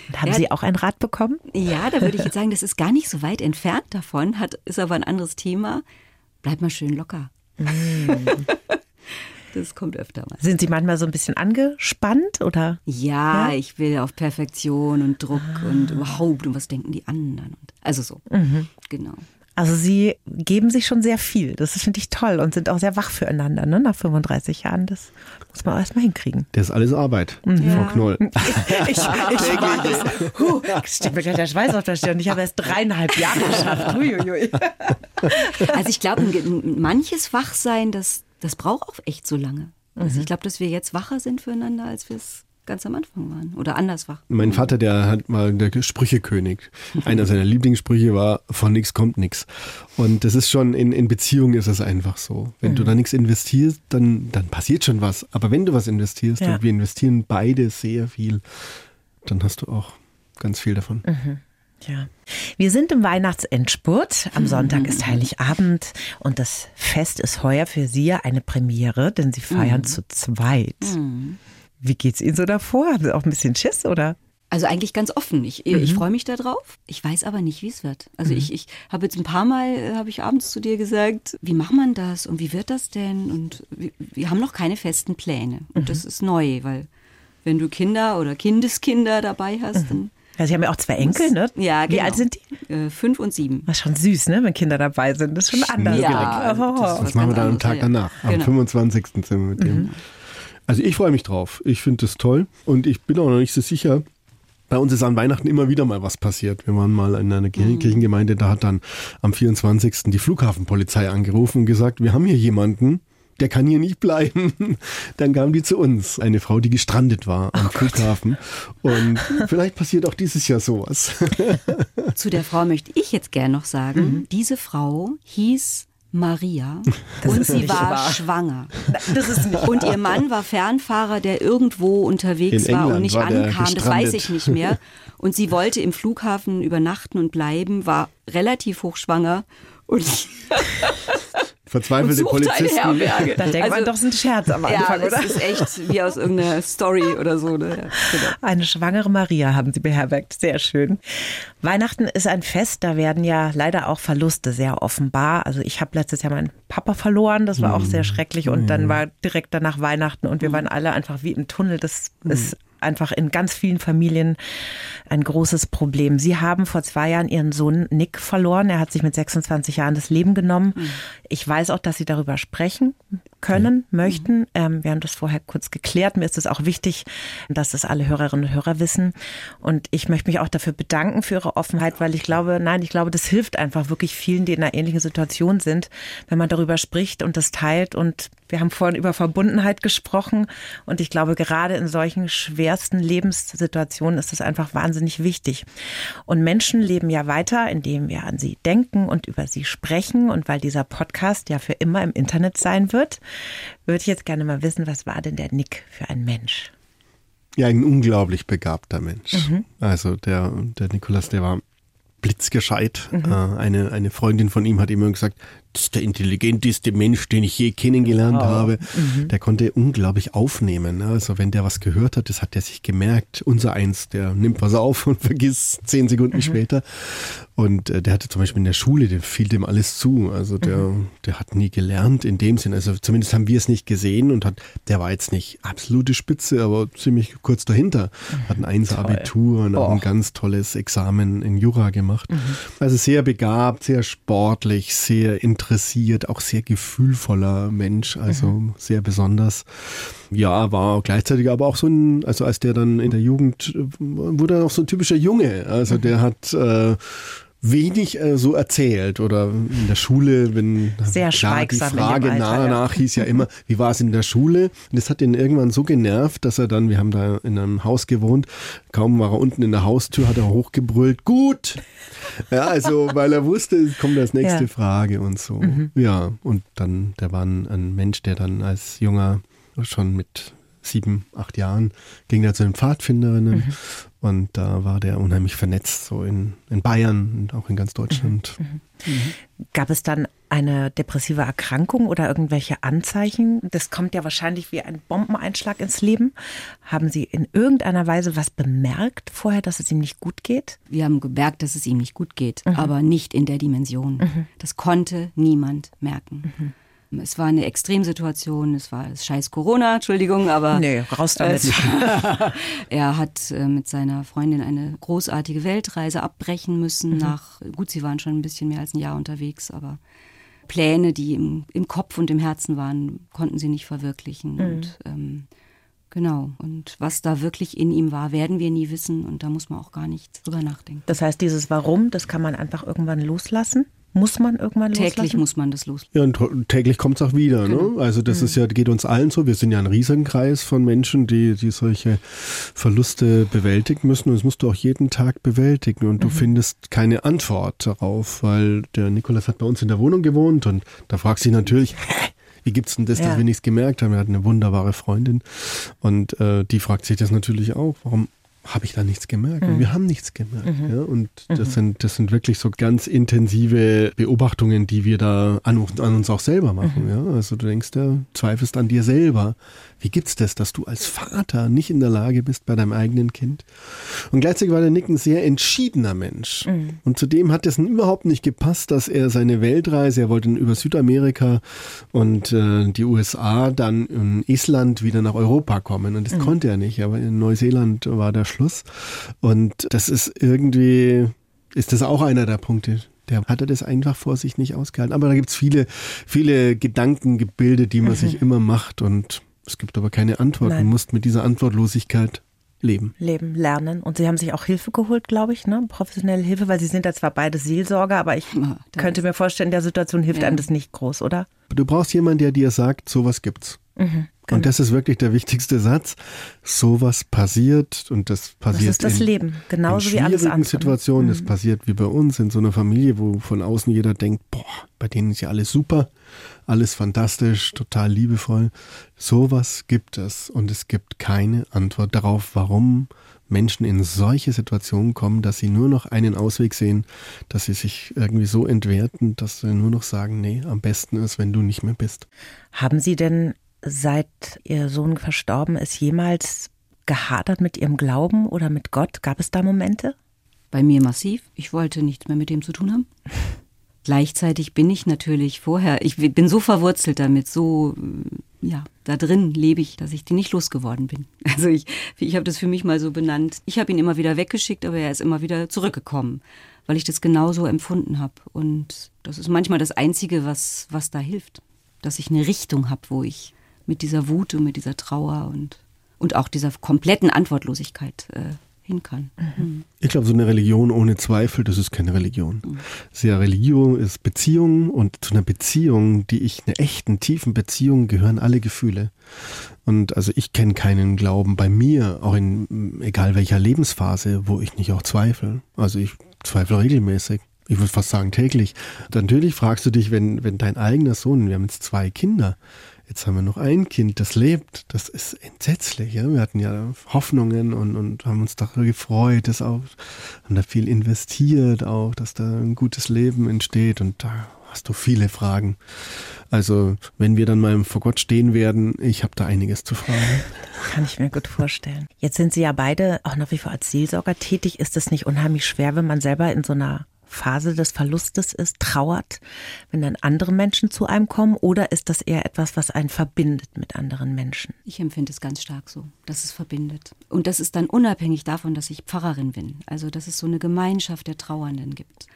Speaker 5: Und haben ja, Sie auch einen Rat bekommen?
Speaker 3: Ja, da würde ich jetzt sagen, das ist gar nicht so weit entfernt davon, hat, ist aber ein anderes Thema. Bleib mal schön locker. Mm. Das kommt öfter mal.
Speaker 5: Sind Sie manchmal so ein bisschen angespannt oder?
Speaker 3: Ja, ja? ich will auf Perfektion und Druck ah. und überhaupt und was denken die anderen. Also so, mhm. genau.
Speaker 5: Also Sie geben sich schon sehr viel. Das finde ich toll und sind auch sehr wach füreinander, ne? Nach 35 Jahren. Das muss man erstmal hinkriegen.
Speaker 2: Das ist alles Arbeit, mhm. Frau Knoll.
Speaker 5: ich, ich weiß. Huh, steht mir gleich der Schweiß auf der Stirn. Ich habe erst dreieinhalb Jahre geschafft. Huiuiui.
Speaker 3: Also ich glaube, manches Wachsein, das das braucht auch echt so lange. Also mhm. ich glaube, dass wir jetzt wacher sind füreinander, als wir es ganz am Anfang waren oder anders wach.
Speaker 2: Mein Vater, der hat mal der Sprüchekönig. Einer seiner Lieblingssprüche war, von nichts kommt nichts. Und das ist schon, in, in Beziehungen ist es einfach so. Wenn mhm. du da nichts investierst, dann, dann passiert schon was. Aber wenn du was investierst, ja. und wir investieren beide sehr viel, dann hast du auch ganz viel davon. Mhm.
Speaker 5: Ja. Wir sind im Weihnachtsendspurt. Am Sonntag ist Heiligabend und das Fest ist heuer für Sie ja eine Premiere, denn Sie feiern zu zweit. Wie geht's Ihnen so davor? Haben Sie auch ein bisschen Schiss oder?
Speaker 3: Also eigentlich ganz offen. Ich, ich freue mich darauf. Ich weiß aber nicht, wie es wird. Also ich, ich habe jetzt ein paar Mal, äh, habe ich abends zu dir gesagt, wie macht man das und wie wird das denn? Und wir, wir haben noch keine festen Pläne. Und das ist neu, weil wenn du Kinder oder Kindeskinder dabei hast, dann
Speaker 5: Ja, Sie haben ja auch zwei Enkel, ne?
Speaker 3: Ja, genau.
Speaker 5: Wie alt sind die?
Speaker 3: äh, fünf und sieben.
Speaker 5: Das ist schon süß, ne? Wenn Kinder dabei sind. Das ist schon anders.
Speaker 3: Ja,
Speaker 5: Oh.
Speaker 3: das
Speaker 2: Das
Speaker 3: was
Speaker 2: machen wir dann am Tag
Speaker 3: ja.
Speaker 2: danach. Am
Speaker 3: Genau.
Speaker 2: 25. sind wir mit dem. Also ich freue mich drauf. Ich finde das toll. Und ich bin auch noch nicht so sicher. Bei uns ist an Weihnachten immer wieder mal was passiert. Wir waren mal in einer Kirchen- Kirchengemeinde, da hat dann am 24. die Flughafenpolizei angerufen und gesagt, wir haben hier jemanden, der kann hier nicht bleiben. Dann kam die zu uns, eine Frau, die gestrandet war am Flughafen. Und vielleicht passiert auch dieses Jahr sowas.
Speaker 3: Zu der Frau möchte ich jetzt gern noch sagen, diese Frau hieß Maria und sie war
Speaker 5: wahr.
Speaker 3: schwanger.
Speaker 5: Das
Speaker 3: Und ihr Mann war Fernfahrer, der irgendwo unterwegs war und nicht
Speaker 2: war
Speaker 3: ankam. Das weiß ich nicht mehr. Und sie wollte im Flughafen übernachten und bleiben, war relativ hochschwanger und
Speaker 2: Verzweifelte Polizisten.
Speaker 3: Herberge.
Speaker 5: Da denkt man doch, es ist ein Scherz am
Speaker 3: Also, ja,
Speaker 5: Anfang, oder?
Speaker 3: es ist echt wie aus irgendeiner Story oder so. Ne? Ja, genau.
Speaker 5: Eine schwangere Maria haben Sie beherbergt. Sehr schön. Weihnachten ist ein Fest, da werden ja leider auch Verluste sehr offenbar. Also ich habe letztes Jahr meinen Papa verloren, das war auch sehr schrecklich. Und dann war direkt danach Weihnachten und wir waren alle einfach wie im Tunnel. Das ist einfach in ganz vielen Familien ein großes Problem. Sie haben vor zwei Jahren Ihren Sohn Nick verloren. Er hat sich mit 26 Jahren das Leben genommen. Ich weiß auch, dass Sie darüber sprechen können, möchten. Ähm, wir haben das vorher kurz geklärt. Mir ist es auch wichtig, dass das alle Hörerinnen und Hörer wissen. Und ich möchte mich auch dafür bedanken für Ihre Offenheit, weil ich glaube, nein, ich glaube, das hilft einfach wirklich vielen, die in einer ähnlichen Situation sind, wenn man darüber spricht und das teilt. Und wir haben vorhin über Verbundenheit gesprochen. Und ich glaube, gerade in solchen schwersten Lebenssituationen ist es einfach wahnsinnig wichtig. Und Menschen leben ja weiter, indem wir an sie denken und über sie sprechen. Und weil dieser Podcast ja für immer im Internet sein wird, würde ich jetzt gerne mal wissen, was war denn der Nick für ein Mensch?
Speaker 2: Ja, ein unglaublich begabter Mensch. Also der, der Nikolas, der war blitzgescheit. Äh, eine, eine Freundin von ihm hat immer gesagt, das ist der intelligenteste Mensch, den ich je kennengelernt habe. Der konnte unglaublich aufnehmen. ne? Also wenn der was gehört hat, das hat er sich gemerkt. Unser Eins, der nimmt was auf und vergisst zehn Sekunden später. Und äh, der hatte zum Beispiel in der Schule, dem fiel dem alles zu. Also der, der hat nie gelernt in dem Sinn. Also zumindest haben wir es nicht gesehen und hat, der war jetzt nicht absolute Spitze, aber ziemlich kurz dahinter. Hat ein Einser-Abitur und auch ein ganz tolles Examen in Jura gemacht. Also sehr begabt, sehr sportlich, sehr interessiert, auch sehr gefühlvoller Mensch, also sehr besonders. Ja, war gleichzeitig aber auch so ein, also als der dann in der Jugend äh, wurde er auch so ein typischer Junge. Also der hat äh, wenig äh, so erzählt oder in der Schule, wenn
Speaker 5: Sehr
Speaker 2: klar, die Frage
Speaker 5: Alter,
Speaker 2: nach,
Speaker 5: ja.
Speaker 2: nach hieß ja immer, wie war es in der Schule? Und das hat ihn irgendwann so genervt, dass er dann, wir haben da in einem Haus gewohnt, kaum war er unten in der Haustür, hat er hochgebrüllt, gut! Ja, also, weil er wusste, es kommt als nächste
Speaker 5: Ja. Mhm.
Speaker 2: Frage und so. Ja, und dann, der war ein, ein Mensch, der dann als junger, schon mit sieben, acht Jahren, ging er zu den Pfadfinderinnen
Speaker 5: Mhm.
Speaker 2: und da war der unheimlich vernetzt, so in, in Bayern und auch in ganz Deutschland.
Speaker 5: Mhm. Gab es dann eine depressive Erkrankung oder irgendwelche Anzeichen? Das kommt ja wahrscheinlich wie ein Bombeneinschlag ins Leben. Haben Sie in irgendeiner Weise was bemerkt vorher, dass es ihm nicht gut geht?
Speaker 3: Wir haben gemerkt, dass es ihm nicht gut geht, aber nicht in der Dimension. Das konnte niemand merken. Es war eine Extremsituation, es war das scheiß Corona, Entschuldigung, aber
Speaker 5: Nee, raus damit.
Speaker 3: er hat äh, mit seiner Freundin eine großartige Weltreise abbrechen müssen nach, gut, sie waren schon ein bisschen mehr als ein Jahr unterwegs, aber Pläne, die im, im Kopf und im Herzen waren, konnten sie nicht verwirklichen. Und ähm, genau, und was da wirklich in ihm war, werden wir nie wissen und da muss man auch gar nicht drüber nachdenken.
Speaker 5: Das heißt, dieses Warum, das kann man einfach irgendwann loslassen? Muss man irgendwann
Speaker 3: Täglich
Speaker 5: loslassen?
Speaker 3: muss man das los.
Speaker 2: Ja, und täglich kommt es auch wieder.
Speaker 3: Genau.
Speaker 2: Ne? Also das ist ja, geht uns allen so. Wir sind ja ein Riesenkreis von Menschen, die, die solche Verluste bewältigen müssen. Und das musst du auch jeden Tag bewältigen. Und du
Speaker 3: Mhm.
Speaker 2: findest keine Antwort darauf, weil der Nikolas hat bei uns in der Wohnung gewohnt und da fragst du dich natürlich, hä? Wie gibt's denn das,
Speaker 5: Ja.
Speaker 2: dass wir nichts gemerkt haben? Er hat eine wunderbare Freundin und äh, die fragt sich das natürlich auch. Warum habe ich da nichts gemerkt. Mhm. Und wir haben nichts gemerkt. Mhm. Ja? Und das, mhm. sind, das sind wirklich so ganz intensive Beobachtungen, die wir da an, an uns auch selber machen. Mhm. Ja? Also du denkst, ja, zweifelst an dir selber. Wie gibt's das, dass du als Vater nicht in der Lage bist bei deinem eigenen Kind? Und gleichzeitig war der Nick ein sehr entschiedener Mensch. Mhm. Und zudem hat es überhaupt nicht gepasst, dass er seine Weltreise, er wollte über Südamerika und äh, die USA, dann in Island wieder nach Europa kommen. Und das mhm. konnte er nicht. Aber in Neuseeland war der Schluss. Und das ist irgendwie, ist das auch einer der Punkte, der hat er das einfach vor sich nicht ausgehalten. Aber da gibt es viele, viele Gedankengebilde, die man mhm. sich immer macht und es gibt aber keine Antwort. Nein. Du musst mit dieser Antwortlosigkeit leben.
Speaker 5: Leben, lernen. Und Sie haben sich auch Hilfe geholt, glaube ich, ne? professionelle Hilfe, weil Sie sind ja zwar beide Seelsorger, aber ich ja, könnte mir vorstellen, in der Situation hilft ja. einem das nicht groß, oder?
Speaker 2: Du brauchst jemanden, der dir sagt, sowas gibt's. Mhm. Genau. Und das ist wirklich der wichtigste Satz. Sowas passiert und das passiert. Das
Speaker 5: ist das
Speaker 2: in,
Speaker 5: Leben, genauso wie alles andere.
Speaker 2: Situationen. Das mhm. passiert wie bei uns in so einer Familie, wo von außen jeder denkt, boah, bei denen ist ja alles super, alles fantastisch, total liebevoll. Sowas gibt es und es gibt keine Antwort darauf, warum Menschen in solche Situationen kommen, dass sie nur noch einen Ausweg sehen, dass sie sich irgendwie so entwerten, dass sie nur noch sagen, nee, am besten ist, wenn du nicht mehr bist.
Speaker 5: Haben Sie denn seit Ihr Sohn verstorben ist, jemals gehadert mit Ihrem Glauben oder mit Gott? Gab es da Momente?
Speaker 3: Bei mir massiv. Ich wollte nichts mehr mit dem zu tun haben. Gleichzeitig bin ich natürlich vorher, ich bin so verwurzelt damit, so, ja, da drin lebe ich, dass ich die nicht losgeworden bin. Also ich, ich habe das für mich mal so benannt. Ich habe ihn immer wieder weggeschickt, aber er ist immer wieder zurückgekommen, weil ich das genauso empfunden habe. Und das ist manchmal das Einzige, was, was da hilft, dass ich eine Richtung habe, wo ich mit dieser Wut und mit dieser Trauer und, und auch dieser kompletten Antwortlosigkeit äh, hin kann. Mhm.
Speaker 2: Ich glaube, so eine Religion ohne Zweifel, das ist keine Religion. Mhm. Sehr Religion ist Beziehung und zu einer Beziehung, die ich, einer echten, tiefen Beziehung, gehören alle Gefühle. Und also ich kenne keinen Glauben bei mir, auch in egal welcher Lebensphase, wo ich nicht auch zweifle. Also ich zweifle regelmäßig. Ich würde fast sagen täglich. Natürlich fragst du dich, wenn, wenn dein eigener Sohn, wir haben jetzt zwei Kinder, Jetzt haben wir noch ein Kind, das lebt. Das ist entsetzlich. Ja? Wir hatten ja Hoffnungen und, und haben uns darüber gefreut, dass auch, haben da viel investiert, auch, dass da ein gutes Leben entsteht. Und da hast du viele Fragen. Also, wenn wir dann mal vor Gott stehen werden, ich habe da einiges zu fragen.
Speaker 5: Kann ich mir gut vorstellen. Jetzt sind Sie ja beide auch nach wie vor als Seelsorger tätig. Ist es nicht unheimlich schwer, wenn man selber in so einer Phase des Verlustes ist, trauert, wenn dann andere Menschen zu einem kommen? Oder ist das eher etwas, was einen verbindet mit anderen Menschen?
Speaker 3: Ich empfinde es ganz stark so, dass es verbindet. Und das ist dann unabhängig davon, dass ich Pfarrerin bin. Also, dass es so eine Gemeinschaft der Trauernden gibt.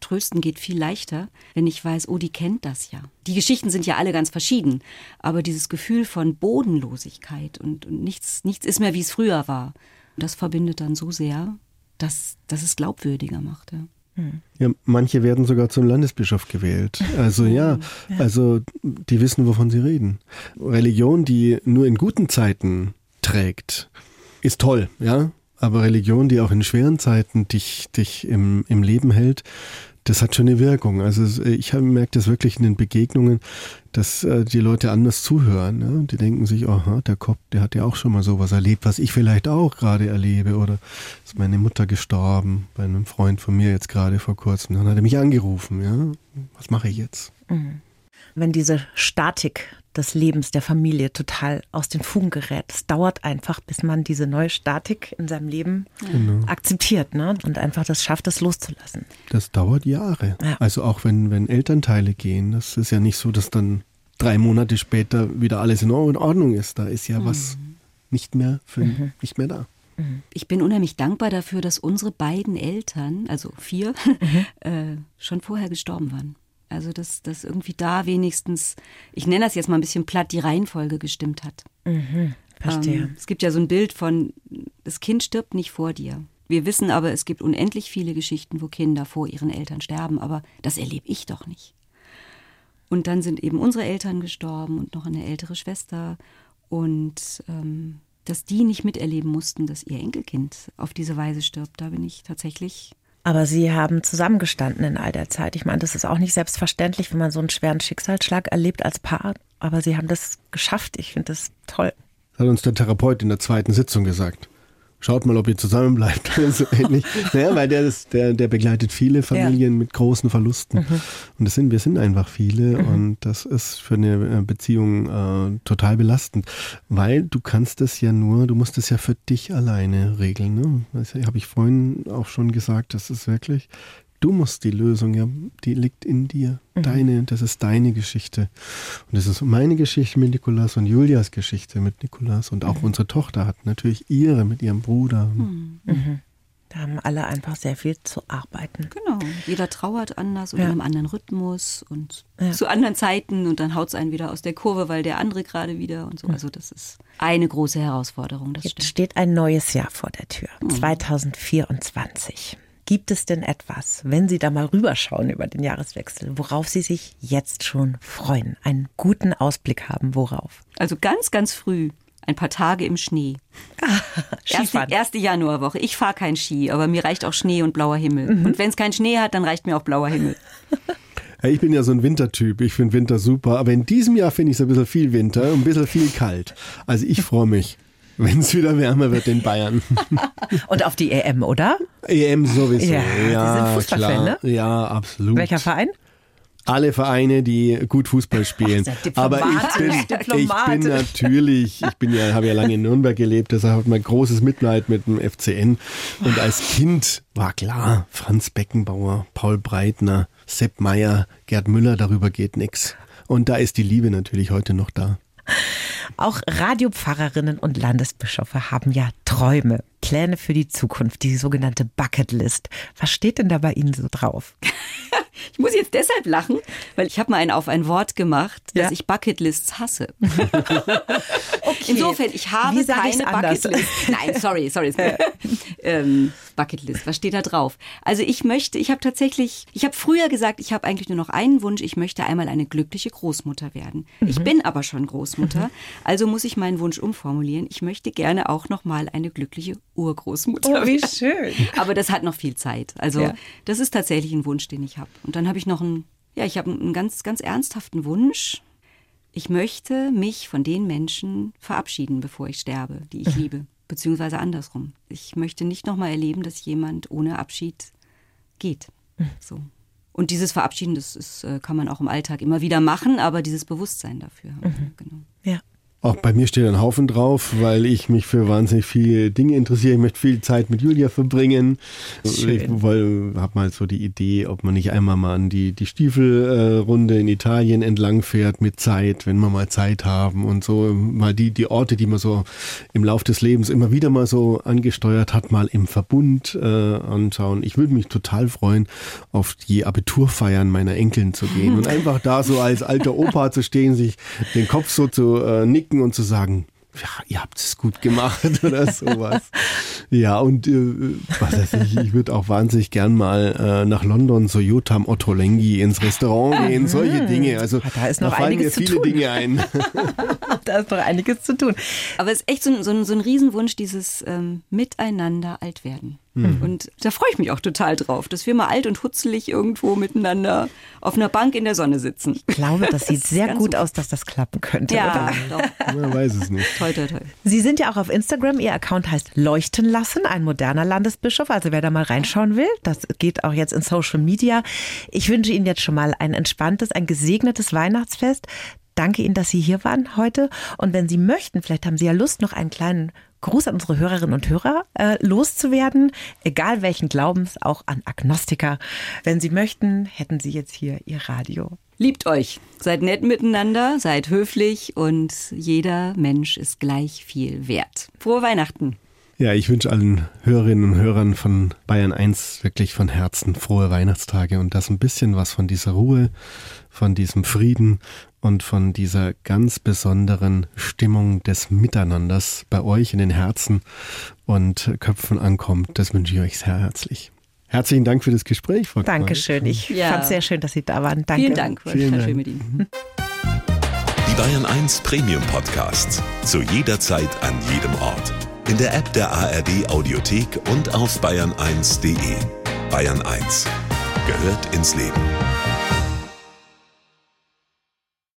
Speaker 3: Trösten geht viel leichter, wenn ich weiß, oh, die kennt das ja. Die Geschichten sind ja alle ganz verschieden, aber dieses Gefühl von Bodenlosigkeit und, und nichts, nichts ist mehr, wie es früher war, das verbindet dann so sehr, dass, dass es glaubwürdiger macht. Ja.
Speaker 2: Ja, manche werden sogar zum Landesbischof gewählt. Also ja, also die wissen, wovon sie reden. Religion, die nur in guten Zeiten trägt, ist toll, ja. Aber Religion, die auch in schweren Zeiten dich, dich im, im Leben hält, das hat schon eine Wirkung. Also ich merkt das wirklich in den Begegnungen, dass äh, die Leute anders zuhören. Ne? Die denken sich, aha, der Kopf, der hat ja auch schon mal sowas erlebt, was ich vielleicht auch gerade erlebe. Oder ist meine Mutter gestorben bei einem Freund von mir jetzt gerade vor kurzem. Dann hat er mich angerufen. Ja, was mache ich jetzt?
Speaker 5: Mhm. Wenn diese Statik des Lebens der Familie total aus den Fugen gerät. Es dauert einfach, bis man diese neue Statik in seinem Leben genau. akzeptiert ne? und einfach das schafft, das loszulassen.
Speaker 2: Das dauert Jahre. Ja. Also auch wenn, wenn Elternteile gehen, das ist ja nicht so, dass dann drei Monate später wieder alles in Ordnung ist. Da ist ja mhm. was nicht mehr, für, mhm. nicht mehr da.
Speaker 3: Mhm. Ich bin unheimlich dankbar dafür, dass unsere beiden Eltern, also vier, mhm. äh, schon vorher gestorben waren. Also dass, dass irgendwie da wenigstens, ich nenne das jetzt mal ein bisschen platt, die Reihenfolge gestimmt hat.
Speaker 5: Mhm, verstehe.
Speaker 3: Ähm, es gibt ja so ein Bild von, das Kind stirbt nicht vor dir. Wir wissen aber, es gibt unendlich viele Geschichten, wo Kinder vor ihren Eltern sterben, aber das erlebe ich doch nicht. Und dann sind eben unsere Eltern gestorben und noch eine ältere Schwester. Und ähm, dass die nicht miterleben mussten, dass ihr Enkelkind auf diese Weise stirbt, da bin ich tatsächlich
Speaker 5: aber Sie haben zusammengestanden in all der Zeit. Ich meine, das ist auch nicht selbstverständlich, wenn man so einen schweren Schicksalsschlag erlebt als Paar. Aber Sie haben das geschafft. Ich finde das toll.
Speaker 2: Das hat uns der Therapeut in der zweiten Sitzung gesagt. Schaut mal, ob ihr zusammenbleibt. so ähnlich. Naja, weil der, ist, der, der begleitet viele Familien ja. mit großen Verlusten. Mhm. Und das sind, wir sind einfach viele mhm. und das ist für eine äh, Beziehung äh, total belastend. Weil du kannst das ja nur, du musst es ja für dich alleine regeln. Ne? Das habe ich vorhin auch schon gesagt, das ist wirklich, du musst die Lösung, ja, die liegt in dir. Mhm. Deine, das ist deine Geschichte. Und das ist meine Geschichte mit Nikolas und Julias Geschichte mit Nikolas. Und auch mhm. unsere Tochter hat natürlich ihre mit ihrem Bruder.
Speaker 5: Mhm. mhm. Da haben alle einfach sehr viel zu arbeiten.
Speaker 3: Genau. Jeder trauert anders und ja. in einem anderen Rhythmus und ja. zu anderen Zeiten und dann haut es einen wieder aus der Kurve, weil der andere gerade wieder und so. Also das ist eine große Herausforderung.
Speaker 5: Jetzt stimmt. steht ein neues Jahr vor der Tür. 2024. Gibt es denn etwas, wenn Sie da mal rüberschauen über den Jahreswechsel, worauf Sie sich jetzt schon freuen? Einen guten Ausblick haben, worauf?
Speaker 3: Also ganz, ganz früh. Ein paar Tage im Schnee.
Speaker 5: Ah,
Speaker 3: erste, erste Januarwoche. Ich fahre kein Ski, aber mir reicht auch Schnee und blauer Himmel. Mhm. Und wenn es keinen Schnee hat, dann reicht mir auch blauer Himmel.
Speaker 2: Ja, ich bin ja so ein Wintertyp. Ich finde Winter super. Aber in diesem Jahr finde ich es ein bisschen viel Winter und ein bisschen viel kalt. Also ich freue mich. Wenn es wieder wärmer wird in Bayern.
Speaker 5: Und auf die EM, oder?
Speaker 2: EM sowieso.
Speaker 5: Ja, ja Sie sind Fußballfan, ne?
Speaker 2: Ja, absolut.
Speaker 5: Welcher Verein?
Speaker 2: alle Vereine, die gut Fußball spielen.
Speaker 5: Ach, Aber
Speaker 2: ich bin, ich bin natürlich, ich bin ja, habe ja lange in Nürnberg gelebt, deshalb ich mein großes Mitleid mit dem FCN. Und als Kind war klar, Franz Beckenbauer, Paul Breitner, Sepp Meyer, Gerd Müller, darüber geht nichts. Und da ist die Liebe natürlich heute noch da.
Speaker 5: Auch Radiopfarrerinnen und Landesbischöfe haben ja Träume, Pläne für die Zukunft, die sogenannte Bucketlist. Was steht denn da bei Ihnen so drauf?
Speaker 3: Ich muss jetzt deshalb lachen, weil ich habe mal einen auf ein Wort gemacht, dass ja? ich Bucketlists hasse. okay. Insofern, ich habe keine Bucketlist. Nein, sorry, sorry. ähm, Bucketlist, was steht da drauf? Also ich möchte, ich habe tatsächlich, ich habe früher gesagt, ich habe eigentlich nur noch einen Wunsch, ich möchte einmal eine glückliche Großmutter werden. Mhm. Ich bin aber schon Großmutter, mhm. also muss ich meinen Wunsch umformulieren. Ich möchte gerne auch noch mal eine glückliche Urgroßmutter.
Speaker 5: Oh, wie schön.
Speaker 3: Aber das hat noch viel Zeit. Also ja. das ist tatsächlich ein Wunsch, den ich habe. Und dann habe ich noch einen, ja, ich habe einen ganz, ganz ernsthaften Wunsch. Ich möchte mich von den Menschen verabschieden, bevor ich sterbe, die ich liebe. Beziehungsweise andersrum. Ich möchte nicht nochmal erleben, dass jemand ohne Abschied geht. Mhm. So. Und dieses Verabschieden, das ist, äh, kann man auch im Alltag immer wieder machen, aber dieses Bewusstsein dafür. Mhm. Genau.
Speaker 5: Ja.
Speaker 2: Auch bei mir steht ein Haufen drauf, weil ich mich für wahnsinnig viele Dinge interessiere. Ich möchte viel Zeit mit Julia verbringen. Schön. Ich habe mal so die Idee, ob man nicht einmal mal an die, die Stiefelrunde in Italien entlang fährt mit Zeit, wenn wir mal Zeit haben und so mal die, die Orte, die man so im Lauf des Lebens immer wieder mal so angesteuert hat, mal im Verbund äh, anschauen. Ich würde mich total freuen, auf die Abiturfeiern meiner Enkeln zu gehen und einfach da so als alter Opa zu stehen, sich den Kopf so zu äh, nicken nicken und zu sagen, ja, ihr habt es gut gemacht oder sowas. ja, und äh, was weiß ich, ich würde auch wahnsinnig gern mal äh, nach London, so Jotam Ottolenghi ins Restaurant gehen, solche Dinge. Also
Speaker 5: ah, da ist noch
Speaker 2: da fallen
Speaker 5: einiges
Speaker 2: mir viele
Speaker 5: tun.
Speaker 2: Dinge ein.
Speaker 5: da ist noch einiges zu tun.
Speaker 3: Aber es ist echt so, so, so ein Riesenwunsch, dieses ähm, Miteinander alt werden. Mhm. Und da freue ich mich auch total drauf, dass wir mal alt und hutzelig irgendwo miteinander auf einer Bank in der Sonne sitzen.
Speaker 5: Ich glaube, das sieht das sehr gut aus, dass das klappen könnte.
Speaker 3: Ja, oder?
Speaker 2: doch. Man weiß es nicht.
Speaker 3: Toi, toi, toi.
Speaker 5: Sie sind ja auch auf Instagram. Ihr Account heißt Leuchten lassen, ein moderner Landesbischof. Also wer da mal reinschauen will, das geht auch jetzt in Social Media. Ich wünsche Ihnen jetzt schon mal ein entspanntes, ein gesegnetes Weihnachtsfest. Danke Ihnen, dass Sie hier waren heute. Und wenn Sie möchten, vielleicht haben Sie ja Lust, noch einen kleinen Gruß an unsere Hörerinnen und Hörer äh, loszuwerden, egal welchen Glaubens, auch an Agnostiker. Wenn Sie möchten, hätten Sie jetzt hier Ihr Radio.
Speaker 3: Liebt euch, seid nett miteinander, seid höflich und jeder Mensch ist gleich viel wert. Frohe Weihnachten!
Speaker 2: Ja, ich wünsche allen Hörerinnen und Hörern von Bayern 1 wirklich von Herzen frohe Weihnachtstage und das ein bisschen was von dieser Ruhe, von diesem Frieden und von dieser ganz besonderen Stimmung des Miteinanders bei euch in den Herzen und Köpfen ankommt. Das wünsche ich euch sehr herzlich. Herzlichen Dank für das Gespräch,
Speaker 5: Frau Dankeschön. Ich ja. fand es sehr schön, dass Sie da waren. Danke.
Speaker 3: Vielen Dank. War Vielen Dank. schön mit Ihnen.
Speaker 4: Die Bayern 1 Premium Podcasts. Zu jeder Zeit, an jedem Ort. In der App der ARD Audiothek und auf bayern1.de. Bayern 1 gehört ins Leben.